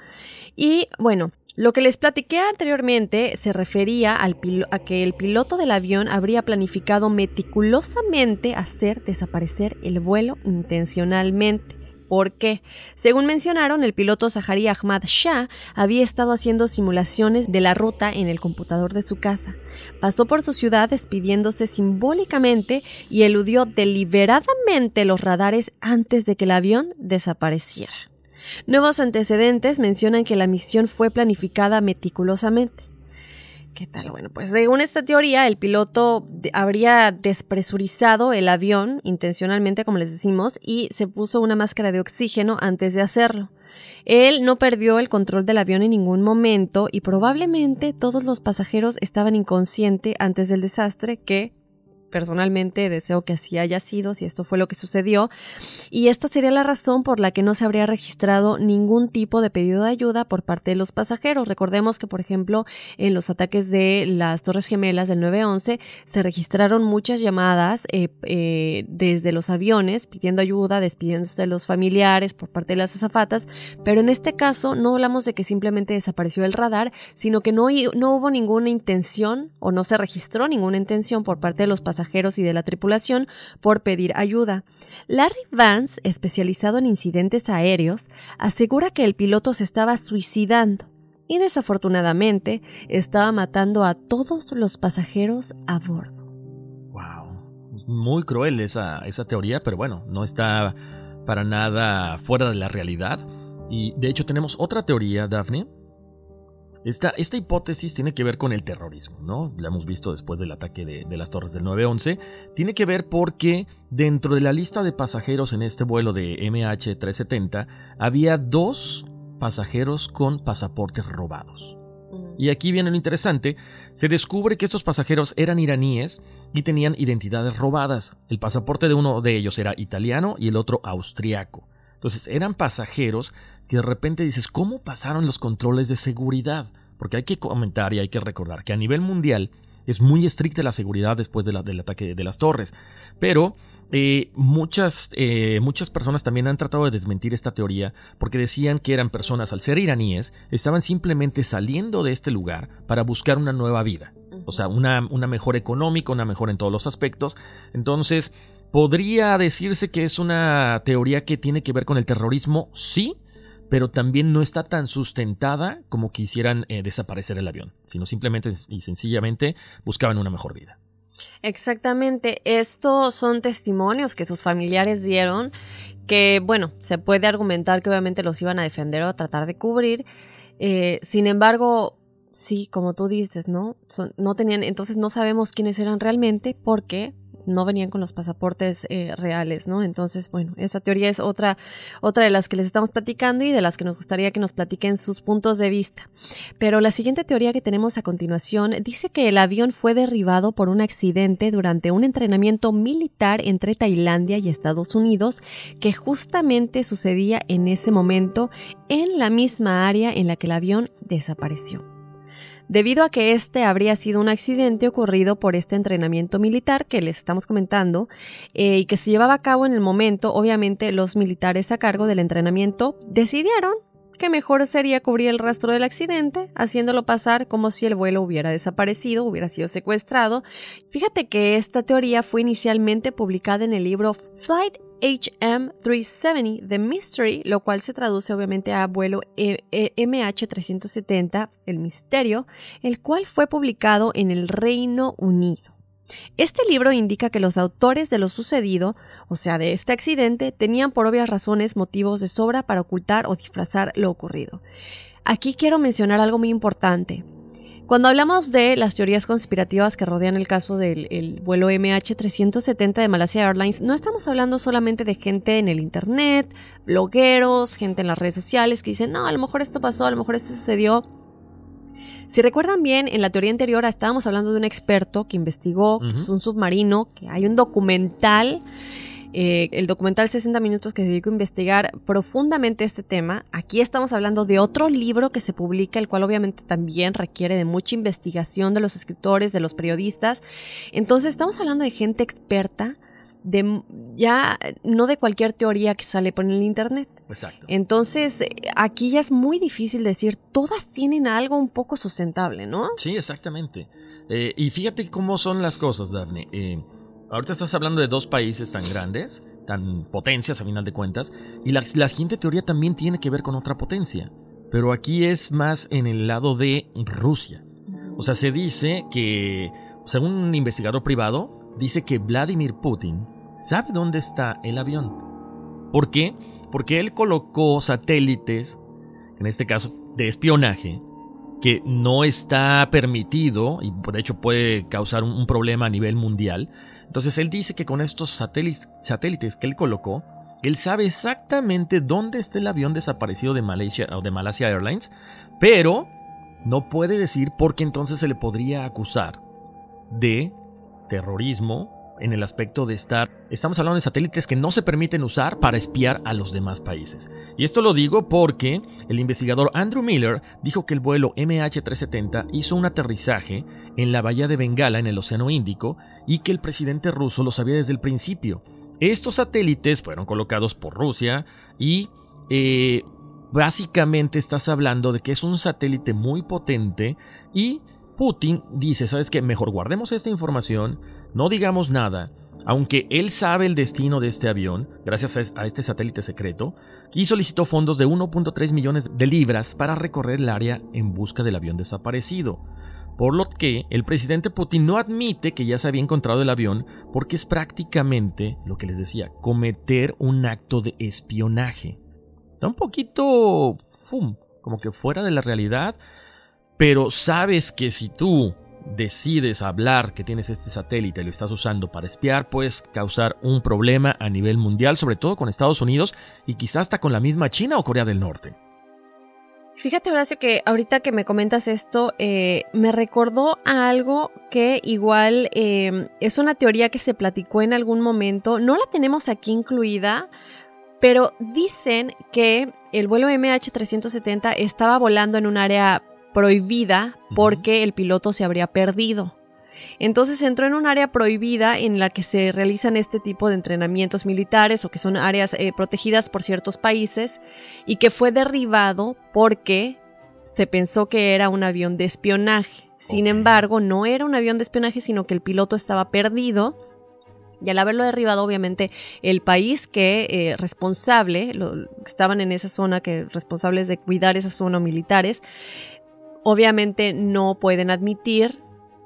Y bueno, lo que les platiqué anteriormente se refería a que el piloto del avión habría planificado meticulosamente hacer desaparecer el vuelo intencionalmente. ¿Por qué? Según mencionaron, el piloto Zahari Ahmad Shah había estado haciendo simulaciones de la ruta en el computador de su casa. Pasó por su ciudad despidiéndose simbólicamente y eludió deliberadamente los radares antes de que el avión desapareciera. Nuevos antecedentes mencionan que la misión fue planificada meticulosamente. ¿Qué tal? Bueno, pues según esta teoría, el piloto habría despresurizado el avión intencionalmente, como les decimos, y se puso una máscara de oxígeno antes de hacerlo. Él no perdió el control del avión en ningún momento y probablemente todos los pasajeros estaban inconscientes antes del desastre que personalmente deseo que así haya sido, si esto fue lo que sucedió, y esta sería la razón por la que no se habría registrado ningún tipo de pedido de ayuda por parte de los pasajeros. Recordemos que, por ejemplo, en los ataques de las Torres Gemelas del 911 se registraron muchas llamadas eh, eh, desde los aviones pidiendo ayuda, despidiéndose de los familiares por parte de las azafatas, pero en este caso no hablamos de que simplemente desapareció el radar, sino que no, no hubo ninguna intención o no se registró ninguna intención por parte de los pasajeros pasajeros y de la tripulación por pedir ayuda. Larry Vance, especializado en incidentes aéreos, asegura que el piloto se estaba suicidando y desafortunadamente estaba matando a todos los pasajeros a bordo. Wow. Muy cruel esa, esa teoría, pero bueno, no está para nada fuera de la realidad. Y de hecho tenemos otra teoría, Daphne. Esta, esta hipótesis tiene que ver con el terrorismo, ¿no? La hemos visto después del ataque de, de las torres del 9-11. Tiene que ver porque dentro de la lista de pasajeros en este vuelo de MH370 había dos pasajeros con pasaportes robados. Y aquí viene lo interesante, se descubre que estos pasajeros eran iraníes y tenían identidades robadas. El pasaporte de uno de ellos era italiano y el otro austriaco. Entonces eran pasajeros que de repente dices, ¿cómo pasaron los controles de seguridad? Porque hay que comentar y hay que recordar que a nivel mundial es muy estricta la seguridad después de la, del ataque de las torres. Pero eh, muchas, eh, muchas personas también han tratado de desmentir esta teoría porque decían que eran personas, al ser iraníes, estaban simplemente saliendo de este lugar para buscar una nueva vida. O sea, una, una mejor económica, una mejor en todos los aspectos. Entonces, ¿podría decirse que es una teoría que tiene que ver con el terrorismo? Sí, pero también no está tan sustentada como quisieran eh, desaparecer el avión, sino simplemente y sencillamente buscaban una mejor vida. Exactamente, estos son testimonios que sus familiares dieron, que bueno, se puede argumentar que obviamente los iban a defender o a tratar de cubrir, eh, sin embargo, sí, como tú dices, ¿no? no tenían, entonces no sabemos quiénes eran realmente porque no venían con los pasaportes eh, reales, ¿no? Entonces, bueno, esa teoría es otra, otra de las que les estamos platicando y de las que nos gustaría que nos platiquen sus puntos de vista. Pero la siguiente teoría que tenemos a continuación dice que el avión fue derribado por un accidente durante un entrenamiento militar entre Tailandia y Estados Unidos que justamente sucedía en ese momento en la misma área en la que el avión desapareció debido a que este habría sido un accidente ocurrido por este entrenamiento militar que les estamos comentando eh, y que se llevaba a cabo en el momento, obviamente los militares a cargo del entrenamiento decidieron que mejor sería cubrir el rastro del accidente, haciéndolo pasar como si el vuelo hubiera desaparecido, hubiera sido secuestrado. Fíjate que esta teoría fue inicialmente publicada en el libro Flight HM370 The Mystery, lo cual se traduce obviamente a vuelo MH370 El Misterio, el cual fue publicado en el Reino Unido. Este libro indica que los autores de lo sucedido, o sea, de este accidente, tenían por obvias razones motivos de sobra para ocultar o disfrazar lo ocurrido. Aquí quiero mencionar algo muy importante. Cuando hablamos de las teorías conspirativas que rodean el caso del vuelo MH370 de Malaysia Airlines, no estamos hablando solamente de gente en el Internet, blogueros, gente en las redes sociales que dicen, no, a lo mejor esto pasó, a lo mejor esto sucedió. Si recuerdan bien, en la teoría anterior estábamos hablando de un experto que investigó un submarino, que hay un documental eh, el documental 60 minutos que se dedicó a investigar profundamente este tema. Aquí estamos hablando de otro libro que se publica, el cual obviamente también requiere de mucha investigación de los escritores, de los periodistas. Entonces estamos hablando de gente experta. De, ya no de cualquier teoría que sale por el internet. Exacto. Entonces, aquí ya es muy difícil decir, todas tienen algo un poco sustentable, ¿no? Sí, exactamente. Eh, y fíjate cómo son las cosas, Daphne. Eh, ahorita estás hablando de dos países tan grandes, tan potencias a final de cuentas, y la, siguiente teoría también tiene que ver con otra potencia, pero aquí es más en el lado de Rusia. O sea, se dice que, según un investigador privado, dice que Vladimir Putin sabe dónde está el avión. ¿Por qué? Porque él colocó satélites, en este caso de espionaje, que no está permitido y de hecho puede causar un, problema a nivel mundial. Entonces él dice que con estos satélites, que él colocó, él sabe exactamente dónde está el avión desaparecido de Malaysia o de Malaysia Airlines, pero no puede decir porque entonces se le podría acusar de terrorismo en el aspecto de estar, estamos hablando de satélites que no se permiten usar para espiar a los demás países. Y esto lo digo porque el investigador Andrew Miller dijo que el vuelo MH370 hizo un aterrizaje en la bahía de Bengala en el Océano Índico y que el presidente ruso lo sabía desde el principio. Estos satélites fueron colocados por Rusia y eh, básicamente estás hablando de que es un satélite muy potente y Putin dice, ¿sabes qué? Mejor guardemos esta información, no digamos nada, aunque él sabe el destino de este avión, gracias a este satélite secreto, y solicitó fondos de 1.3 millones de libras para recorrer el área en busca del avión desaparecido. por lo que el presidente Putin no admite que ya se había encontrado el avión porque es prácticamente, lo que les decía, cometer un acto de espionaje. Está un poquito, ¡fum!, como que fuera de la realidad, pero sabes que si tú decides hablar que tienes este satélite y lo estás usando para espiar, puedes causar un problema a nivel mundial, sobre todo con Estados Unidos y quizás hasta con la misma China o Corea del Norte. Fíjate, Horacio, que ahorita que me comentas esto, eh, me recordó algo que igual eh, es una teoría que se platicó en algún momento. No la tenemos aquí incluida, pero dicen que el vuelo MH370 estaba volando en un área prohibida porque el piloto se habría perdido. Entonces entró en un área prohibida en la que se realizan este tipo de entrenamientos militares o que son áreas eh, protegidas por ciertos países y que fue derribado porque se pensó que era un avión de espionaje. Sin embargo, no era un avión de espionaje, sino que el piloto estaba perdido. Y al haberlo derribado, obviamente, el país que eh, responsable, lo, estaban en esa zona, que responsables de cuidar esa zona militares, obviamente no pueden admitir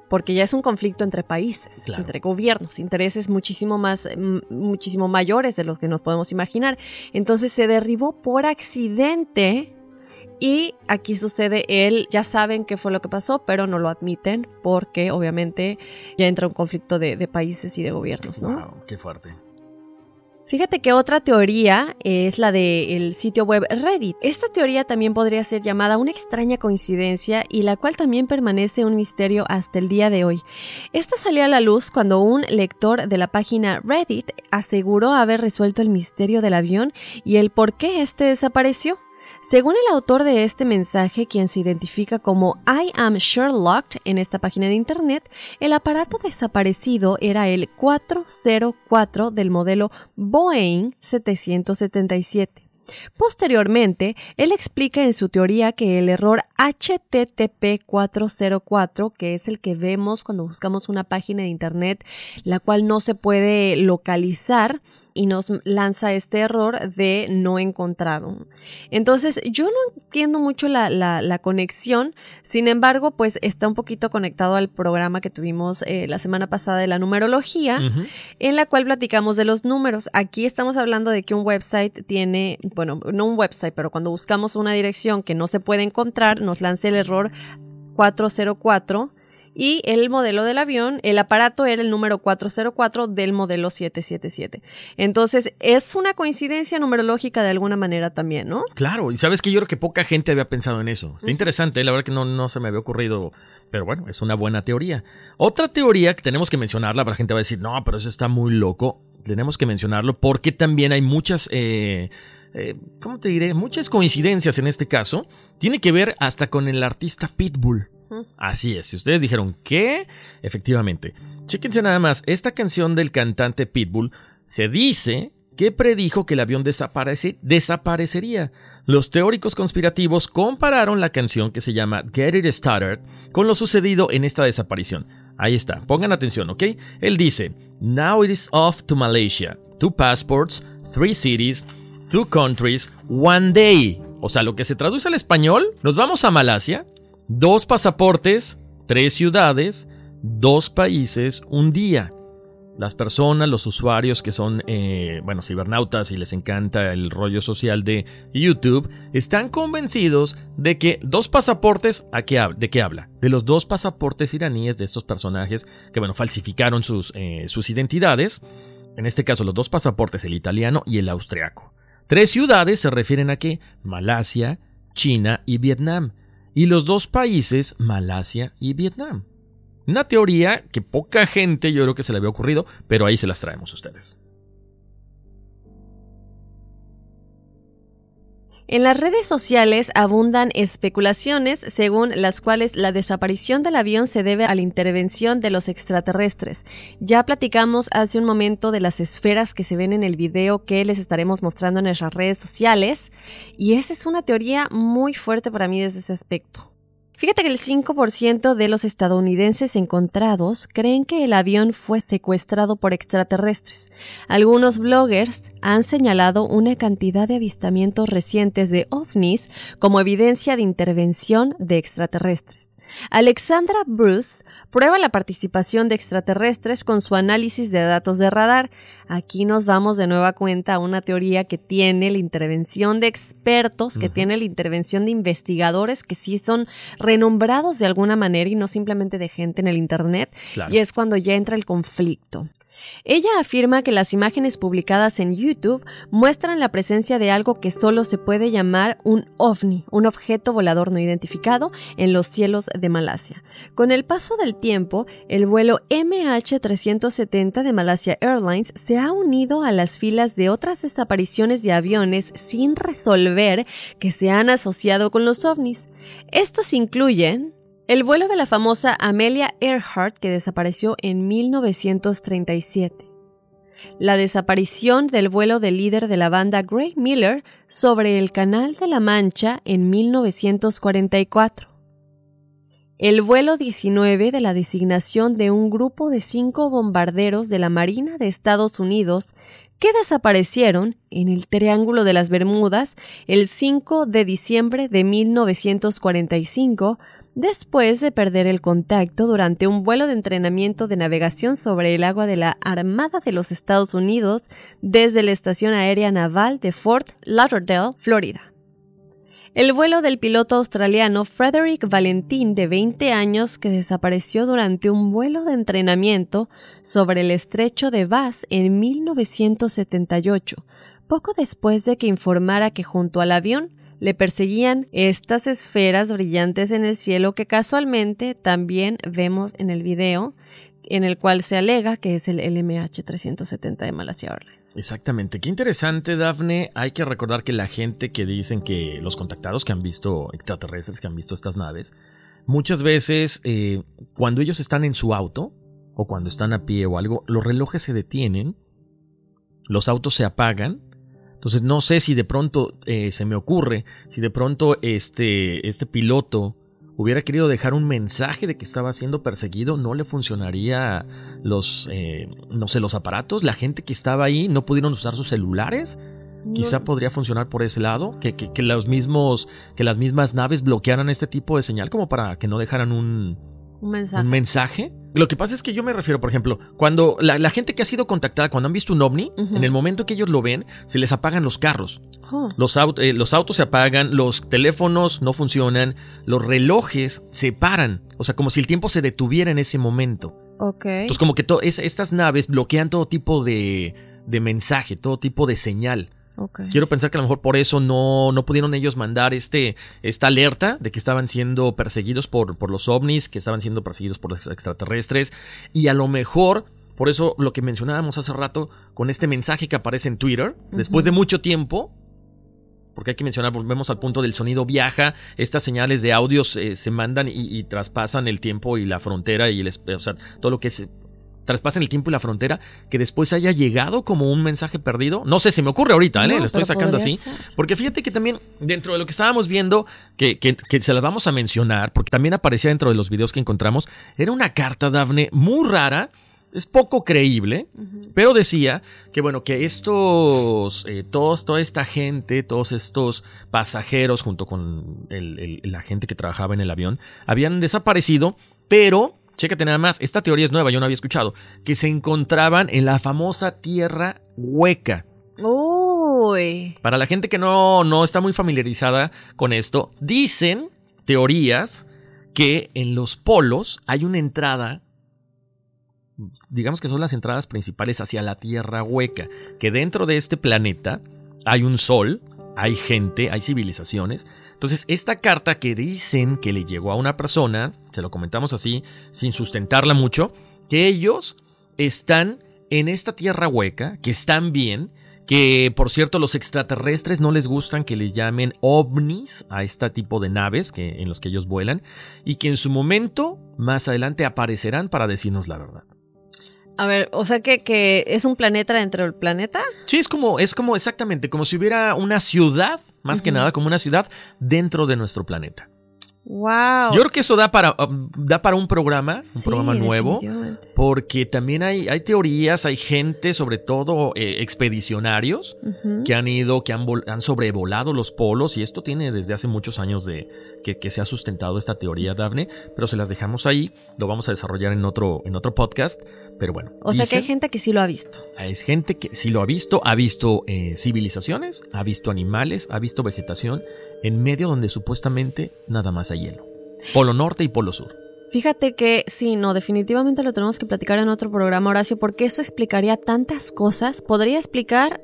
porque ya es un conflicto entre países, entre gobiernos, intereses muchísimo más, muchísimo mayores de los que nos podemos imaginar. Entonces se derribó por accidente y aquí sucede él, ya saben qué fue lo que pasó, pero no lo admiten porque obviamente ya entra un conflicto de, países y de gobiernos, ¿no? Wow, qué fuerte. Fíjate que otra teoría es la del sitio web Reddit. Esta teoría también podría ser llamada una extraña coincidencia y la cual también permanece un misterio hasta el día de hoy. Esta salió a la luz cuando un lector de la página Reddit aseguró haber resuelto el misterio del avión y el por qué este desapareció. Según el autor de este mensaje, quien se identifica como I am Sherlock en esta página de internet, el aparato desaparecido era el 404 del modelo Boeing 777. Posteriormente, él explica en su teoría que el error HTTP 404, que es el que vemos cuando buscamos una página de Internet, la cual no se puede localizar, y nos lanza este error de no encontrado. Entonces, yo no entiendo mucho la, la, conexión, sin embargo, pues está un poquito conectado al programa que tuvimos eh, la semana pasada de la numerología, en la cual platicamos de los números. Aquí estamos hablando de que un website tiene, bueno, no un website, pero cuando buscamos una dirección que no se puede encontrar, nos lanza el error 404 y el modelo del avión, el aparato era el número 404 del modelo 777. Entonces, es una coincidencia numerológica de alguna manera también, ¿no? Claro, y sabes que yo creo que poca gente había pensado en eso. Está interesante, la verdad que no, no se me había ocurrido, pero bueno, es una buena teoría. Otra teoría que tenemos que mencionarla, la gente va a decir, no, pero eso está muy loco. Tenemos que mencionarlo porque también hay muchas... Eh, eh, ¿cómo te diré? Muchas coincidencias en este caso. Tiene que ver hasta con el artista Pitbull. Así es, si ustedes dijeron ¿qué? Efectivamente. Chéquense nada más, esta canción del cantante Pitbull se dice que predijo que el avión desaparecería. Los teóricos conspirativos compararon la canción que se llama Get It Started con lo sucedido en esta desaparición. Ahí está, pongan atención, ¿ok? Él dice, Now it is off to Malaysia. Two passports, three cities, two countries, one day. O sea, lo que se traduce al español, nos vamos a Malasia, Dos pasaportes, tres ciudades, dos países, un día. Las personas, los usuarios que son, eh, bueno, cibernautas y les encanta el rollo social de YouTube, están convencidos de que dos pasaportes, ¿a qué, ¿de qué habla? De los dos pasaportes iraníes de estos personajes que, bueno, falsificaron sus, eh, sus identidades. En este caso, los dos pasaportes, el italiano y el austriaco. Tres ciudades se refieren a qué? Malasia, China y Vietnam y los dos países, Malasia y Vietnam. Una teoría que poca gente yo creo que se le había ocurrido, pero ahí se las traemos a ustedes. En las redes sociales abundan especulaciones según las cuales la desaparición del avión se debe a la intervención de los extraterrestres. Ya platicamos hace un momento de las esferas que se ven en el video que les estaremos mostrando en nuestras redes sociales y esa es una teoría muy fuerte para mí desde ese aspecto. Fíjate que el 5% de los estadounidenses encontrados creen que el avión fue secuestrado por extraterrestres. Algunos bloggers han señalado una cantidad de avistamientos recientes de ovnis como evidencia de intervención de extraterrestres. Alexandra Bruce prueba la participación de extraterrestres con su análisis de datos de radar. Aquí nos vamos de nueva cuenta a una teoría que tiene la intervención de expertos, que tiene la intervención de investigadores que sí son renombrados de alguna manera y no simplemente de gente en el Internet. Claro. Y es cuando ya entra el conflicto. Ella afirma que las imágenes publicadas en YouTube muestran la presencia de algo que solo se puede llamar un ovni, un objeto volador no identificado, en los cielos de Malasia. Con el paso del tiempo, el vuelo MH370 de Malasia Airlines se ha unido a las filas de otras desapariciones de aviones sin resolver que se han asociado con los ovnis. Estos incluyen el vuelo de la famosa Amelia Earhart que desapareció en 1937. La desaparición del vuelo del líder de la banda Greg Miller sobre el Canal de la Mancha en 1944. El vuelo 19 de la designación de un grupo de cinco bombarderos de la Marina de Estados Unidos que desaparecieron en el Triángulo de las Bermudas el 5 de diciembre de 1945 después de perder el contacto durante un vuelo de entrenamiento de navegación sobre el agua de la Armada de los Estados Unidos desde la Estación Aérea Naval de Fort Lauderdale, Florida. El vuelo del piloto australiano Frederick Valentin, de 20 años, que desapareció durante un vuelo de entrenamiento sobre el estrecho de Bass en 1978, poco después de que informara que junto al avión le perseguían estas esferas brillantes en el cielo que casualmente también vemos en el video en el cual se alega que es el LMH370 de Malasia Airlines. Exactamente. Qué interesante, Dafne. Hay que recordar que la gente que dicen que los contactados que han visto extraterrestres, que han visto estas naves, muchas veces eh, cuando ellos están en su auto o cuando están a pie o algo, los relojes se detienen, los autos se apagan. Entonces no sé si de pronto eh, se me ocurre, si de pronto este, este piloto hubiera querido dejar un mensaje de que estaba siendo perseguido, no le funcionaría los, eh, no sé, los aparatos. La gente que estaba ahí no pudieron usar sus celulares. Quizá podría funcionar por ese lado, que, que, que, los mismos, que las mismas naves bloquearan este tipo de señal como para que no dejaran un, un mensaje. un mensaje. Lo que pasa es que yo me refiero, por ejemplo, cuando la, la gente que ha sido contactada, cuando han visto un ovni, en el momento que ellos lo ven, se les apagan los carros. Oh. Los, aut- eh, los autos se apagan, los teléfonos no funcionan, los relojes se paran. O sea, como si el tiempo se detuviera en ese momento. Ok. Entonces, como que es- estas naves bloquean todo tipo de, de mensaje, todo tipo de señal. Quiero pensar que a lo mejor por eso no, no pudieron ellos mandar este, esta alerta de que estaban siendo perseguidos por, por los ovnis, que estaban siendo perseguidos por los extraterrestres. Y a lo mejor, por eso lo que mencionábamos hace rato, con este mensaje que aparece en Twitter, después de mucho tiempo, porque hay que mencionar, volvemos al punto del sonido viaja, estas señales de audios eh, se mandan y, y traspasan el tiempo y la frontera y el, o sea, todo lo que es traspasan el tiempo y la frontera, que después haya llegado como un mensaje perdido. No sé, se me ocurre ahorita, ¿eh? No, lo estoy sacando así. ser. Porque fíjate que también dentro de lo que estábamos viendo, que, que, que se las vamos a mencionar, porque también aparecía dentro de los videos que encontramos, era una carta, Dafne, muy rara. Es poco creíble, pero decía que bueno, que estos, eh, todos, toda esta gente, todos estos pasajeros junto con el- el- la gente que trabajaba en el avión, habían desaparecido, pero Chécate nada más, esta teoría es nueva, yo no había escuchado, que se encontraban en la famosa tierra hueca. Uy. Para la gente que no, no está muy familiarizada con esto, dicen teorías que en los polos hay una entrada, digamos que son las entradas principales hacia la tierra hueca, que dentro de este planeta hay un sol, hay gente, hay civilizaciones. Entonces, esta carta que dicen que le llegó a una persona, se lo comentamos así, sin sustentarla mucho, que ellos están en esta tierra hueca, que están bien, que por cierto los extraterrestres no les gustan que les llamen ovnis a este tipo de naves que, en los que ellos vuelan, y que en su momento, más adelante, aparecerán para decirnos la verdad. A ver, o sea que, que es un planeta dentro del planeta. Sí, es como, es como exactamente, como si hubiera una ciudad, más que nada como una ciudad dentro de nuestro planeta. Wow. Yo creo que eso da para, um, da para un programa, un programa nuevo, porque también hay, hay teorías, hay gente, sobre todo eh, expedicionarios, que han ido, que han, han sobrevolado los polos, y esto tiene desde hace muchos años de que, que, se ha sustentado esta teoría, Dafne, pero se las dejamos ahí, lo vamos a desarrollar en otro, en otro podcast, pero bueno. O sea que hay gente que sí lo ha visto. Hay gente que sí lo ha visto, ha visto eh, civilizaciones, ha visto animales, ha visto vegetación en medio donde supuestamente nada más hay hielo. Polo norte y polo sur. Fíjate que sí, no, definitivamente lo tenemos que platicar en otro programa, Horacio, porque eso explicaría tantas cosas. Podría explicar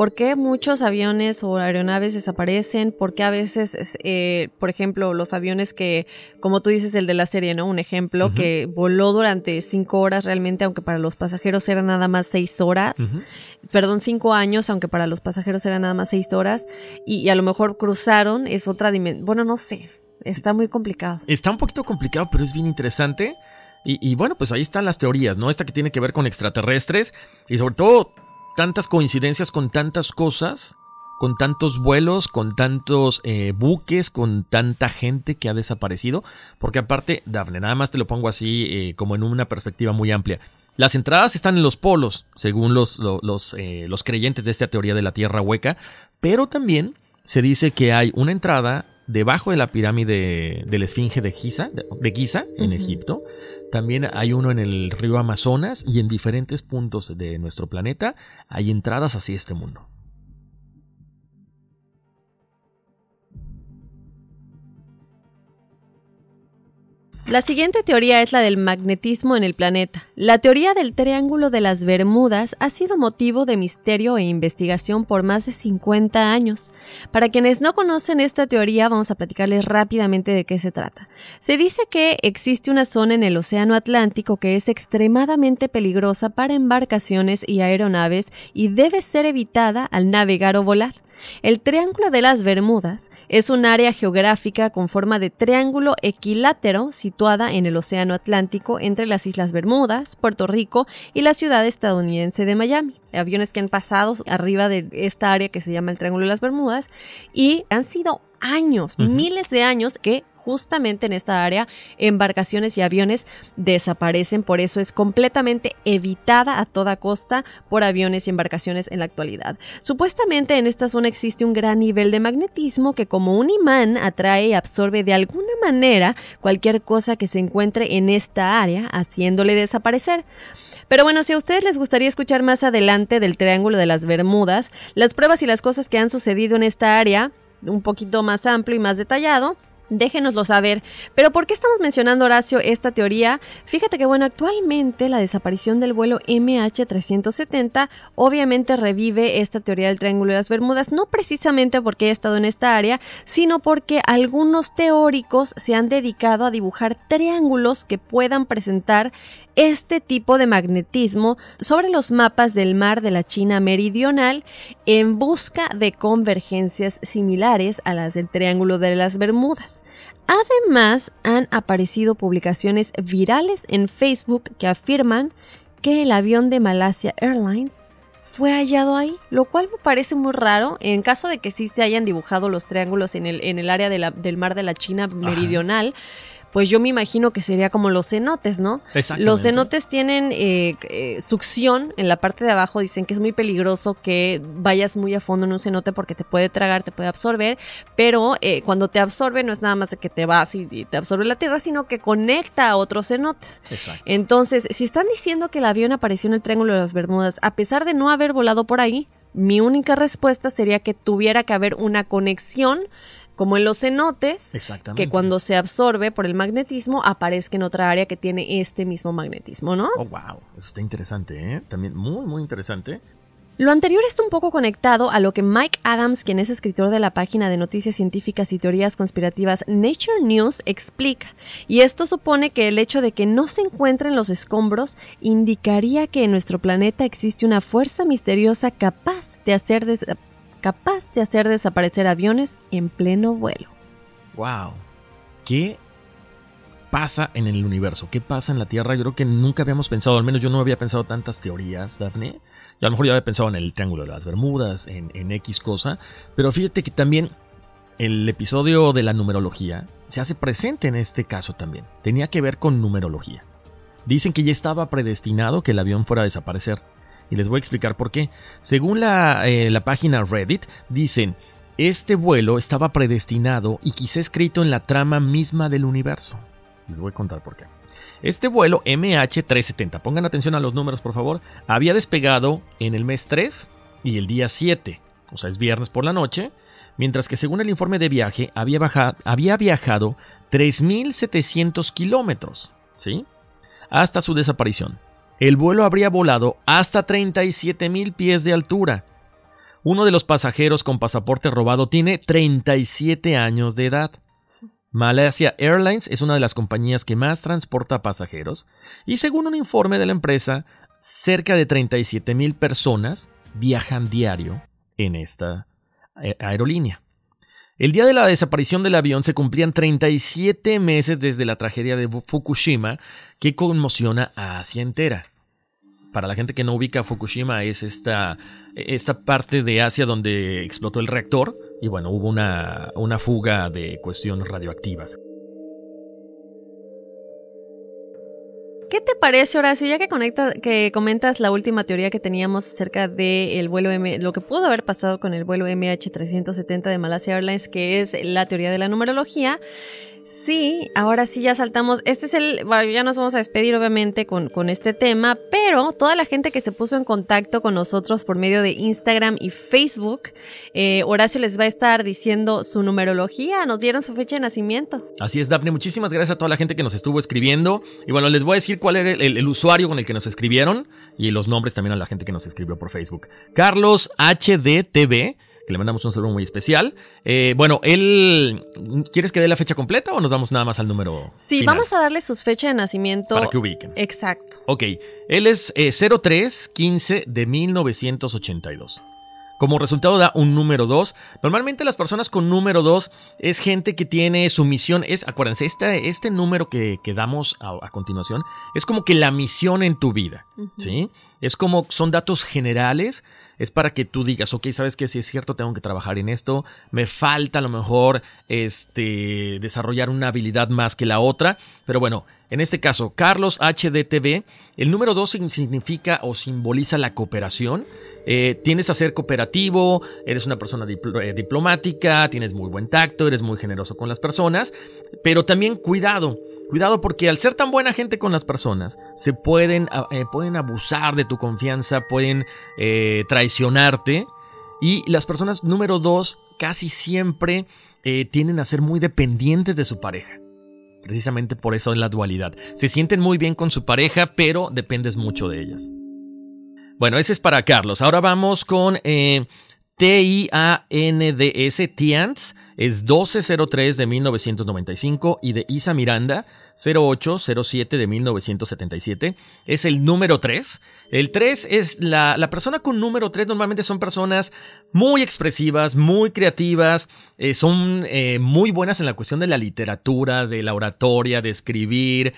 por qué muchos aviones o aeronaves desaparecen, por qué a veces, eh, por ejemplo, los aviones que, como tú dices, el de la serie, ¿no? Un ejemplo, que voló durante cinco horas realmente, aunque para los pasajeros eran nada más seis horas. Perdón, cinco años, aunque para los pasajeros eran nada más seis horas. Y, y a lo mejor cruzaron, es otra dimensión. Bueno, no sé. Está muy complicado. Está un poquito complicado, pero es bien interesante. Y, bueno, pues ahí están las teorías, ¿no? Esta que tiene que ver con extraterrestres y sobre todo tantas coincidencias con tantas cosas, con tantos vuelos, con tantos eh, buques, con tanta gente que ha desaparecido. Porque aparte, Dafne, nada más te lo pongo así eh, como en una perspectiva muy amplia. Las entradas están en los polos, según los, los, eh, los creyentes de esta teoría de la Tierra hueca, pero también se dice que hay una entrada debajo de la pirámide del Esfinge de Giza, de Giza en Egipto. También hay uno en el río Amazonas y en diferentes puntos de nuestro planeta hay entradas hacia este mundo. La siguiente teoría es la del magnetismo en el planeta. La teoría del Triángulo de las Bermudas ha sido motivo de misterio e investigación por más de 50 años. Para quienes no conocen esta teoría, vamos a platicarles rápidamente de qué se trata. Se dice que existe una zona en el Océano Atlántico que es extremadamente peligrosa para embarcaciones y aeronaves y debe ser evitada al navegar o volar. El Triángulo de las Bermudas es un área geográfica con forma de triángulo equilátero situada en el Océano Atlántico entre las Islas Bermudas, Puerto Rico y la ciudad estadounidense de Miami. Aviones que han pasado arriba de esta área que se llama el Triángulo de las Bermudas y han sido años, miles de años que justamente en esta área embarcaciones y aviones desaparecen, por eso es completamente evitada a toda costa por aviones y embarcaciones en la actualidad. Supuestamente en esta zona existe un gran nivel de magnetismo que como un imán atrae y absorbe de alguna manera cualquier cosa que se encuentre en esta área, haciéndole desaparecer. Pero bueno, si a ustedes les gustaría escuchar más adelante del Triángulo de las Bermudas, las pruebas y las cosas que han sucedido en esta área, un poquito más amplio y más detallado, Déjenoslo saber. Pero ¿por qué estamos mencionando, Horacio, esta teoría? Fíjate que, bueno, actualmente la desaparición del vuelo MH370 obviamente revive esta teoría del Triángulo de las Bermudas, no precisamente porque he estado en esta área, sino porque algunos teóricos se han dedicado a dibujar triángulos que puedan presentar este tipo de magnetismo sobre los mapas del mar de la China meridional en busca de convergencias similares a las del Triángulo de las Bermudas. Además, han aparecido publicaciones virales en Facebook que afirman que el avión de Malasia Airlines fue hallado ahí, lo cual me parece muy raro en caso de que sí se hayan dibujado los triángulos en el, en el área del mar de la China meridional pues yo me imagino que sería como los cenotes, ¿no? Los cenotes tienen eh, eh, succión en la parte de abajo, dicen que es muy peligroso que vayas muy a fondo en un cenote porque te puede tragar, te puede absorber, pero eh, cuando te absorbe no es nada más que te vas y, te absorbe la tierra, sino que conecta a otros cenotes. Exacto. Entonces, si están diciendo que el avión apareció en el Triángulo de las Bermudas, a pesar de no haber volado por ahí, mi única respuesta sería que tuviera que haber una conexión como en los cenotes, que cuando se absorbe por el magnetismo aparezca en otra área que tiene este mismo magnetismo, ¿no? Oh, wow, está interesante, ¿eh? También muy, muy interesante. Lo anterior está un poco conectado a lo que Mike Adams, quien es escritor de la página de noticias científicas y teorías conspirativas Nature News, explica. Y esto supone que el hecho de que no se encuentren los escombros indicaría que en nuestro planeta existe una fuerza misteriosa capaz de hacer capaz de hacer desaparecer aviones en pleno vuelo. ¡Wow! ¿Qué pasa en el universo? ¿Qué pasa en la Tierra? Yo creo que nunca habíamos pensado, al menos yo no había pensado tantas teorías, Daphne. Yo a lo mejor ya había pensado en el Triángulo de las Bermudas, en, en X cosa, pero fíjate que también el episodio de la numerología se hace presente en este caso también. Tenía que ver con numerología. Dicen que ya estaba predestinado que el avión fuera a desaparecer. Y les voy a explicar por qué. Según la, eh, la página Reddit, dicen este vuelo estaba predestinado y quizá escrito en la trama misma del universo. Les voy a contar por qué. Este vuelo MH370, pongan atención a los números por favor, había despegado en el mes 3 y el día 7, o sea, es viernes por la noche, mientras que según el informe de viaje había, había viajado 3.700 kilómetros, ¿sí? Hasta su desaparición. El vuelo habría volado hasta 37.000 pies de altura. Uno de los pasajeros con pasaporte robado tiene 37 años de edad. Malaysia Airlines es una de las compañías que más transporta pasajeros y según un informe de la empresa, cerca de 37 mil personas viajan diario en esta eh, aerolínea. El día de la desaparición del avión se cumplían 37 meses desde la tragedia de Fukushima que conmociona a Asia entera. Para la gente que no ubica Fukushima es esta, esta parte de Asia donde explotó el reactor y bueno, hubo una, una fuga de cuestiones radioactivas. ¿Qué te parece, Horacio? Ya que, conecta, que comentas la última teoría que teníamos acerca de el vuelo M, lo que pudo haber pasado con el vuelo MH370 de Malaysia Airlines, que es la teoría de la numerología. Sí, ahora sí ya saltamos. Este es el. Bueno, ya nos vamos a despedir, obviamente, con, con, este tema. Pero toda la gente que se puso en contacto con nosotros por medio de Instagram y Facebook, eh, Horacio les va a estar diciendo su numerología. Nos dieron su fecha de nacimiento. Así es, Daphne. Muchísimas gracias a toda la gente que nos estuvo escribiendo. Y bueno, les voy a decir cuál era el, el usuario con el que nos escribieron. Y los nombres también a la gente que nos escribió por Facebook. Carlos HDTV le mandamos un saludo muy especial. Eh, bueno, él. ¿Quieres que dé la fecha completa o nos vamos nada más al número? Sí, vamos a darle sus fechas de nacimiento. Para que ubiquen. Exacto. Ok, él es eh, 0315 de 1982. Como resultado da un número 2. Normalmente las personas con número 2 es gente que tiene su misión. Es, acuérdense, este, este número que, que damos a, continuación es como que la misión en tu vida. ¿Sí? Es como son datos generales. Es para que tú digas, ok, sabes que si es cierto, tengo que trabajar en esto. Me falta a lo mejor este, desarrollar una habilidad más que la otra. Pero bueno, en este caso, Carlos HDTV, el número 2 significa o simboliza la cooperación. Eh, tienes a ser cooperativo, eres una persona eh, diplomática, tienes muy buen tacto, eres muy generoso con las personas, pero también cuidado. Cuidado porque al ser tan buena gente con las personas, se pueden, eh, pueden abusar de tu confianza, pueden traicionarte. Y las personas número dos casi siempre tienden a ser muy dependientes de su pareja. Precisamente por eso es la dualidad. Se sienten muy bien con su pareja, pero dependes mucho de ellas. Bueno, ese es para Carlos. Ahora vamos con eh, T-I-A-N-D-S, Tians, es 1203 de 1995 y de Isa Miranda, 0807 de 1977, es el número 3. El 3 es la, la persona con número 3, normalmente son personas muy expresivas, muy creativas, eh, son eh, muy buenas en la cuestión de la literatura, de la oratoria, de escribir.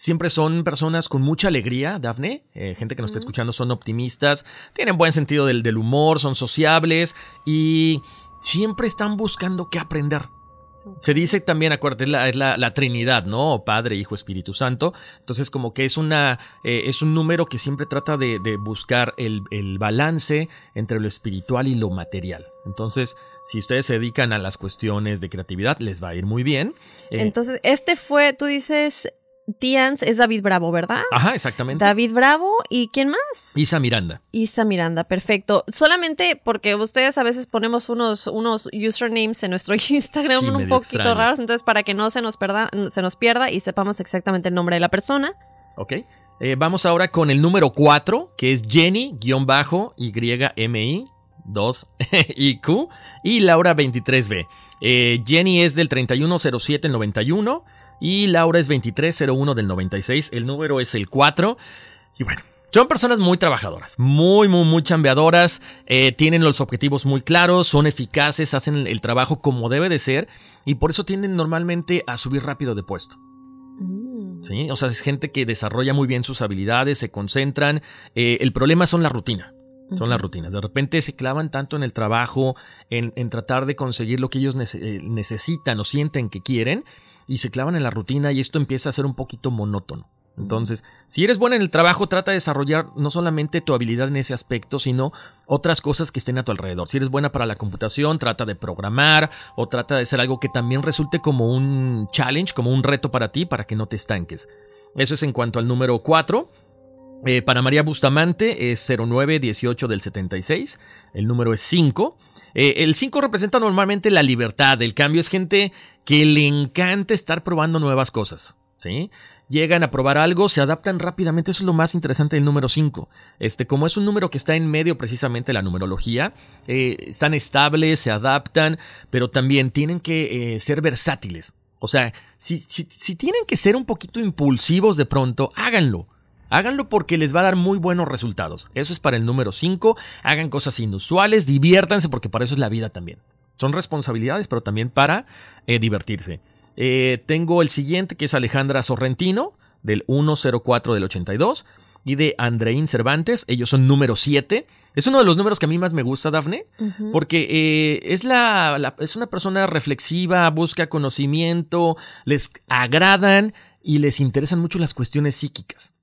Siempre son personas con mucha alegría, Dafne. Eh, gente que nos está escuchando son optimistas, tienen buen sentido del, del humor, son sociables y siempre están buscando qué aprender. Se dice también, acuérdate, es la, la, Trinidad, ¿no? Padre, Hijo, Espíritu Santo. Entonces, como que es una. Eh, es un número que siempre trata de, de buscar el, el, balance entre lo espiritual y lo material. Entonces, si ustedes se dedican a las cuestiones de creatividad, les va a ir muy bien. Eh, Entonces, este fue, tú dices, Tians es David Bravo, ¿verdad? Ajá, exactamente. David Bravo y ¿quién más? Isa Miranda. Isa Miranda, perfecto. Solamente porque ustedes a veces ponemos unos, unos usernames en nuestro Instagram un poquito raros, entonces para que no se nos, perda, se nos pierda y sepamos exactamente el nombre de la persona. Ok. Eh, vamos ahora con el número 4, que es Jenny-YMI 2IQ y Laura 23B. Eh, Jenny es del 310791 y Laura es 2301 del 96. El número es el 4. Y bueno, son personas muy trabajadoras, muy, muy, muy chambeadoras, eh, tienen los objetivos muy claros, son eficaces, hacen el trabajo como debe de ser y por eso tienden normalmente a subir rápido de puesto. Mm. ¿Sí? O sea, es gente que desarrolla muy bien sus habilidades, se concentran. Eh, el problema son la rutina. Son las rutinas. De repente se clavan tanto en el trabajo, en, en tratar de conseguir lo que ellos eh, necesitan o sienten que quieren, y se clavan en la rutina y esto empieza a ser un poquito monótono. Entonces, si eres buena en el trabajo, trata de desarrollar no solamente tu habilidad en ese aspecto, sino otras cosas que estén a tu alrededor. Si eres buena para la computación, trata de programar o trata de hacer algo que también resulte como un challenge, como un reto para ti, para que no te estanques. Eso es en cuanto al número 4. Eh, para María Bustamante es 0918 del 76. El número es 5. Eh, el 5 representa normalmente la libertad. El cambio es gente que le encanta estar probando nuevas cosas. ¿Sí? Llegan a probar algo, se adaptan rápidamente. Eso es lo más interesante del número 5. Este, como es un número que está en medio precisamente de la numerología, eh, están estables, se adaptan, pero también tienen que ser versátiles. O sea, si, si tienen que ser un poquito impulsivos de pronto, háganlo. Háganlo porque les va a dar muy buenos resultados. Eso es para el número 5. Hagan cosas inusuales, diviértanse porque para eso es la vida también. Son responsabilidades, pero también para eh, divertirse. Eh, tengo el siguiente que es Alejandra Sorrentino del 104 del 82 y de Andreín Cervantes. Ellos son número 7. Es uno de los números que a mí más me gusta, Dafne, porque eh, es, la, es una persona reflexiva, busca conocimiento, les agradan y les interesan mucho las cuestiones psíquicas.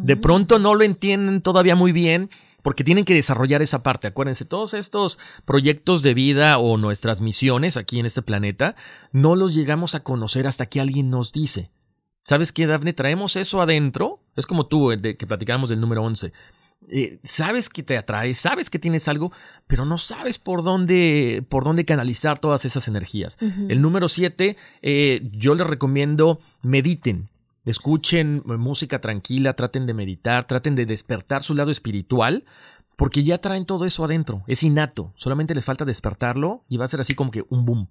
De pronto no lo entienden todavía muy bien porque tienen que desarrollar esa parte. Acuérdense, todos estos proyectos de vida o nuestras misiones aquí en este planeta no los llegamos a conocer hasta que alguien nos dice. ¿Sabes qué, Dafne? Traemos eso adentro. Es como tú, de que platicábamos del número 11. Eh, sabes que te atrae, sabes que tienes algo, pero no sabes por dónde, por dónde canalizar todas esas energías. El número 7, eh, yo les recomiendo mediten. Escuchen eh, música tranquila, traten de meditar, traten de despertar su lado espiritual, porque ya traen todo eso adentro, es innato, solamente les falta despertarlo y va a ser así como que un boom.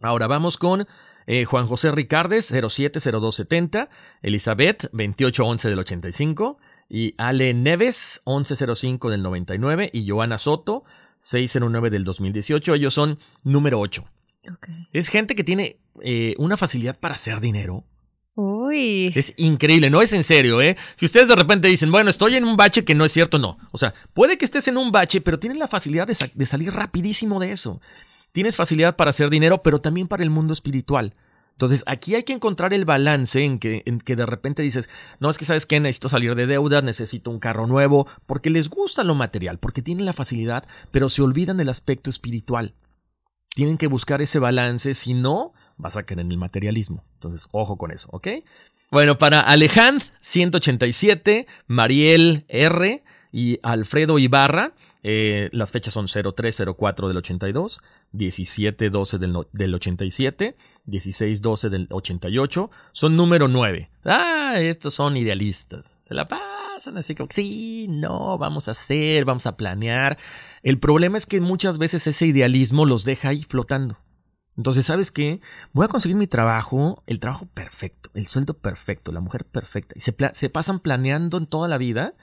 Ahora vamos con eh, Juan José Ricardes, 070270, Elizabeth, 2811 del 85, y Ale Neves, 1105 del 99, y Joana Soto, 609 del 2018. Ellos son número 8. Es gente que tiene eh, una facilidad para hacer dinero Uy. Es increíble, no es en serio, ¿eh? Si ustedes de repente dicen, bueno, estoy en un bache que no es cierto, no. O sea, puede que estés en un bache, pero tienes la facilidad de, salir rapidísimo de eso. Tienes facilidad para hacer dinero, pero también para el mundo espiritual. Entonces, aquí hay que encontrar el balance en que, en que de repente dices, no, es que sabes que necesito salir de deuda, necesito un carro nuevo, porque les gusta lo material, porque tienen la facilidad, pero se olvidan del aspecto espiritual. Tienen que buscar ese balance, si no, vas a caer en el materialismo. Entonces, ojo con eso, ¿ok? Bueno, para Alejand, 187, Mariel R y Alfredo Ibarra, eh, las fechas son 0304 del 82, 1712 del, del 87, 1612 del 88, son número 9. Ah, estos son idealistas. Se la pasan así como, sí, no, vamos a hacer, vamos a planear. El problema es que muchas veces ese idealismo los deja ahí flotando. Entonces, ¿sabes qué? Voy a conseguir mi trabajo, el trabajo perfecto, el sueldo perfecto, la mujer perfecta. Y se, se pasan planeando en toda la vida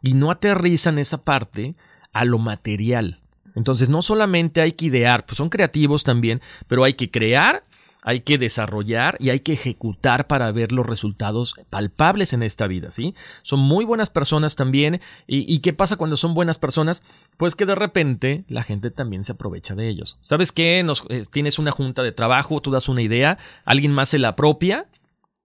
y no aterrizan esa parte a lo material. Entonces, no solamente hay que idear, pues son creativos también, pero hay que crear hay que desarrollar y hay que ejecutar para ver los resultados palpables en esta vida, ¿sí? Son muy buenas personas también. ¿Y, qué pasa cuando son buenas personas? Pues que de repente la gente también se aprovecha de ellos. ¿Sabes qué? Nos, eh, tienes una junta de trabajo, tú das una idea, alguien más se la apropia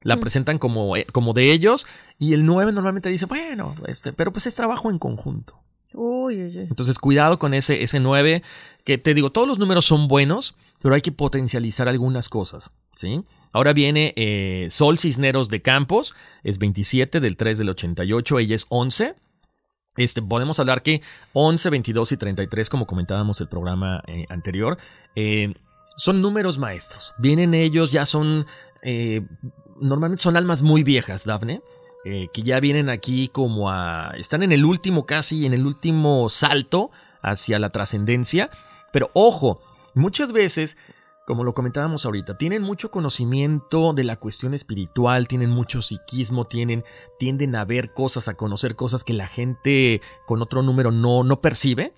la mm. presentan como, eh, como de ellos y el 9 normalmente dice, bueno, este, pero pues es trabajo en conjunto. Uy, uy, uy. Entonces, cuidado con ese, ese 9, que te digo, todos los números son buenos, pero hay que potencializar algunas cosas, ¿sí? Ahora viene eh, Sol Cisneros de Campos, es 27 del 3 del 88, ella es 11. Este, podemos hablar que 11, 22 y 33, como comentábamos el programa eh, anterior, eh, son números maestros. Vienen ellos, ya son, normalmente son almas muy viejas, Dafne. que ya vienen aquí como a... están en el último casi, en el último salto hacia la trascendencia. Pero ojo, Muchas veces, como lo comentábamos ahorita, tienen mucho conocimiento de la cuestión espiritual, tienen mucho psiquismo, tienen, tienden a ver cosas, a conocer cosas que la gente con otro número no, no percibe.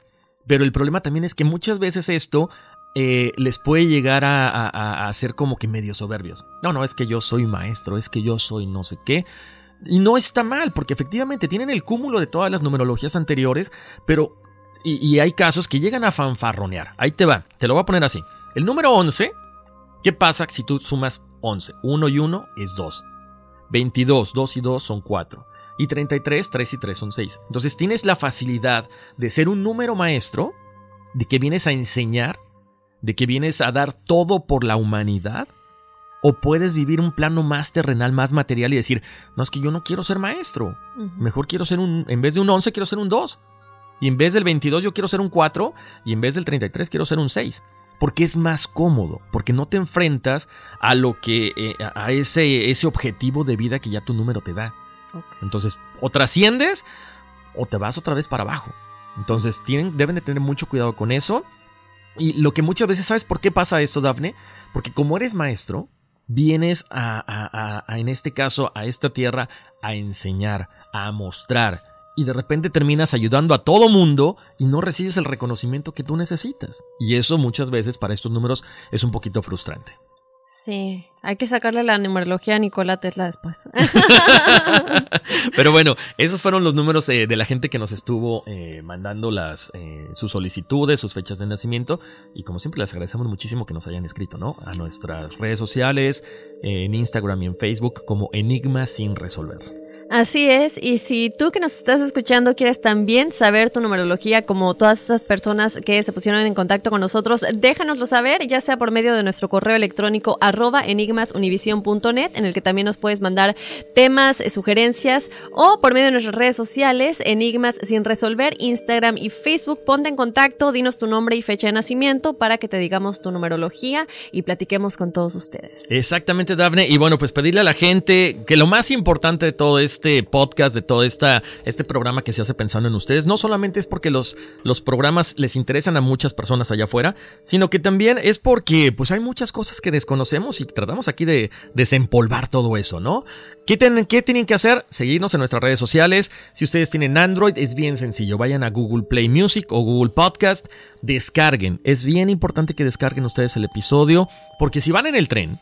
Pero el problema también es que muchas veces esto eh, les puede llegar a, a, a, ser como que medio soberbios. No, no, es que yo soy maestro, es que yo soy no sé qué. Y no está mal, porque efectivamente tienen el cúmulo de todas las numerologías anteriores, pero y, hay casos que llegan a fanfarronear. Ahí te va, te lo voy a poner así. El número 11, ¿qué pasa si tú sumas 11? 1 y 1 es 2. 22, 2 y 2 son 4. Y 33, 3 y 3 son 6. Entonces tienes la facilidad de ser un número maestro, de que vienes a enseñar, de que vienes a dar todo por la humanidad. O puedes vivir un plano más terrenal, más material y decir, no es que yo no quiero ser maestro. Mejor quiero ser un, en vez de un 11, quiero ser un 2. Y en vez del 22 yo quiero ser un 4 y en vez del 33 quiero ser un 6. Porque es más cómodo, porque no te enfrentas a lo que, eh, a ese, ese objetivo de vida que ya tu número te da. Entonces, o trasciendes o te vas otra vez para abajo. Entonces, tienen, deben de tener mucho cuidado con eso. Y lo que muchas veces, ¿sabes por qué pasa esto, Dafne? Porque como eres maestro, vienes a, a, en este caso, a esta tierra a enseñar, a mostrar, y de repente terminas ayudando a todo mundo y no recibes el reconocimiento que tú necesitas. Y eso muchas veces para estos números es un poquito frustrante. Sí, hay que sacarle la numerología a Nicolás Tesla después. Pero bueno, esos fueron los números de la gente que nos estuvo eh, mandando las, eh, sus solicitudes, sus fechas de nacimiento. Y como siempre, les agradecemos muchísimo que nos hayan escrito, ¿no? A nuestras redes sociales, en Instagram y en Facebook como Enigma sin resolver. Así es, y si tú que nos estás escuchando quieres también saber tu numerología como todas esas personas que se pusieron en contacto con nosotros, déjanoslo saber, ya sea por medio de nuestro correo electrónico arroba enigmasunivision.net, en el que también nos puedes mandar temas, eh, sugerencias, o por medio de nuestras redes sociales, Enigmas sin resolver, Instagram y Facebook. Ponte en contacto, dinos tu nombre y fecha de nacimiento para que te digamos tu numerología y platiquemos con todos ustedes. Exactamente, Dafne. Y bueno, pues pedirle a la gente que lo más importante de todo esto este podcast, de todo esta, este programa que se hace pensando en ustedes, no solamente es porque los, los programas les interesan a muchas personas allá afuera, sino que también es porque pues hay muchas cosas que desconocemos y tratamos aquí de desempolvar todo eso, ¿no? ¿Qué, ¿Qué tienen que hacer? Seguirnos en nuestras redes sociales. Si ustedes tienen Android, es bien sencillo. Vayan a Google Play Music o Google Podcast, descarguen. Es bien importante que descarguen ustedes el episodio, porque si van en el tren,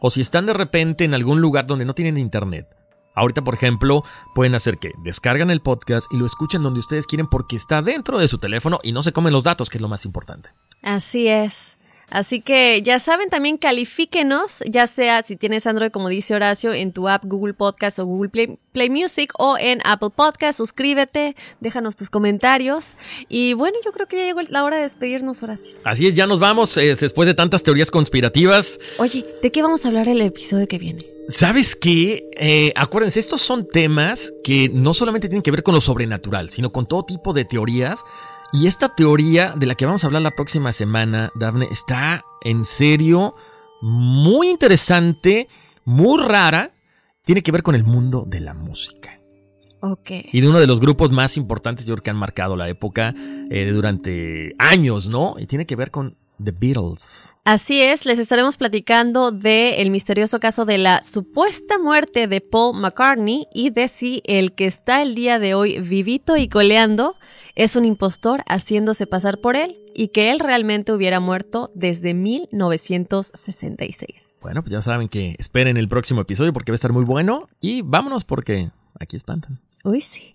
o si están de repente en algún lugar donde no tienen internet, Ahorita, por ejemplo, pueden hacer que descargan el podcast y lo escuchen donde ustedes quieren porque está dentro de su teléfono y no se comen los datos, que es lo más importante. Así es. Así que ya saben, también califíquenos, ya sea si tienes Android, como dice Horacio, en tu app Google Podcast o Google Play, Music o en Apple Podcast. Suscríbete, déjanos tus comentarios. Y bueno, yo creo que ya llegó la hora de despedirnos, Horacio. Así es, ya nos vamos eh, después de tantas teorías conspirativas. Oye, ¿de qué vamos a hablar el episodio que viene? ¿Sabes qué? Eh, acuérdense, estos son temas que no solamente tienen que ver con lo sobrenatural, sino con todo tipo de teorías. Y esta teoría de la que vamos a hablar la próxima semana, Daphne, está en serio muy interesante, muy rara. Tiene que ver con el mundo de la música. Ok. Y de uno de los grupos más importantes, yo creo que han marcado la época eh, durante años, ¿no? Y tiene que ver con The Beatles. Así es, les estaremos platicando de el misterioso caso de la supuesta muerte de Paul McCartney y de si el que está el día de hoy vivito y coleando es un impostor haciéndose pasar por él y que él realmente hubiera muerto desde 1966. Bueno, pues ya saben que esperen el próximo episodio porque va a estar muy bueno y vámonos porque aquí espantan. Uy, sí.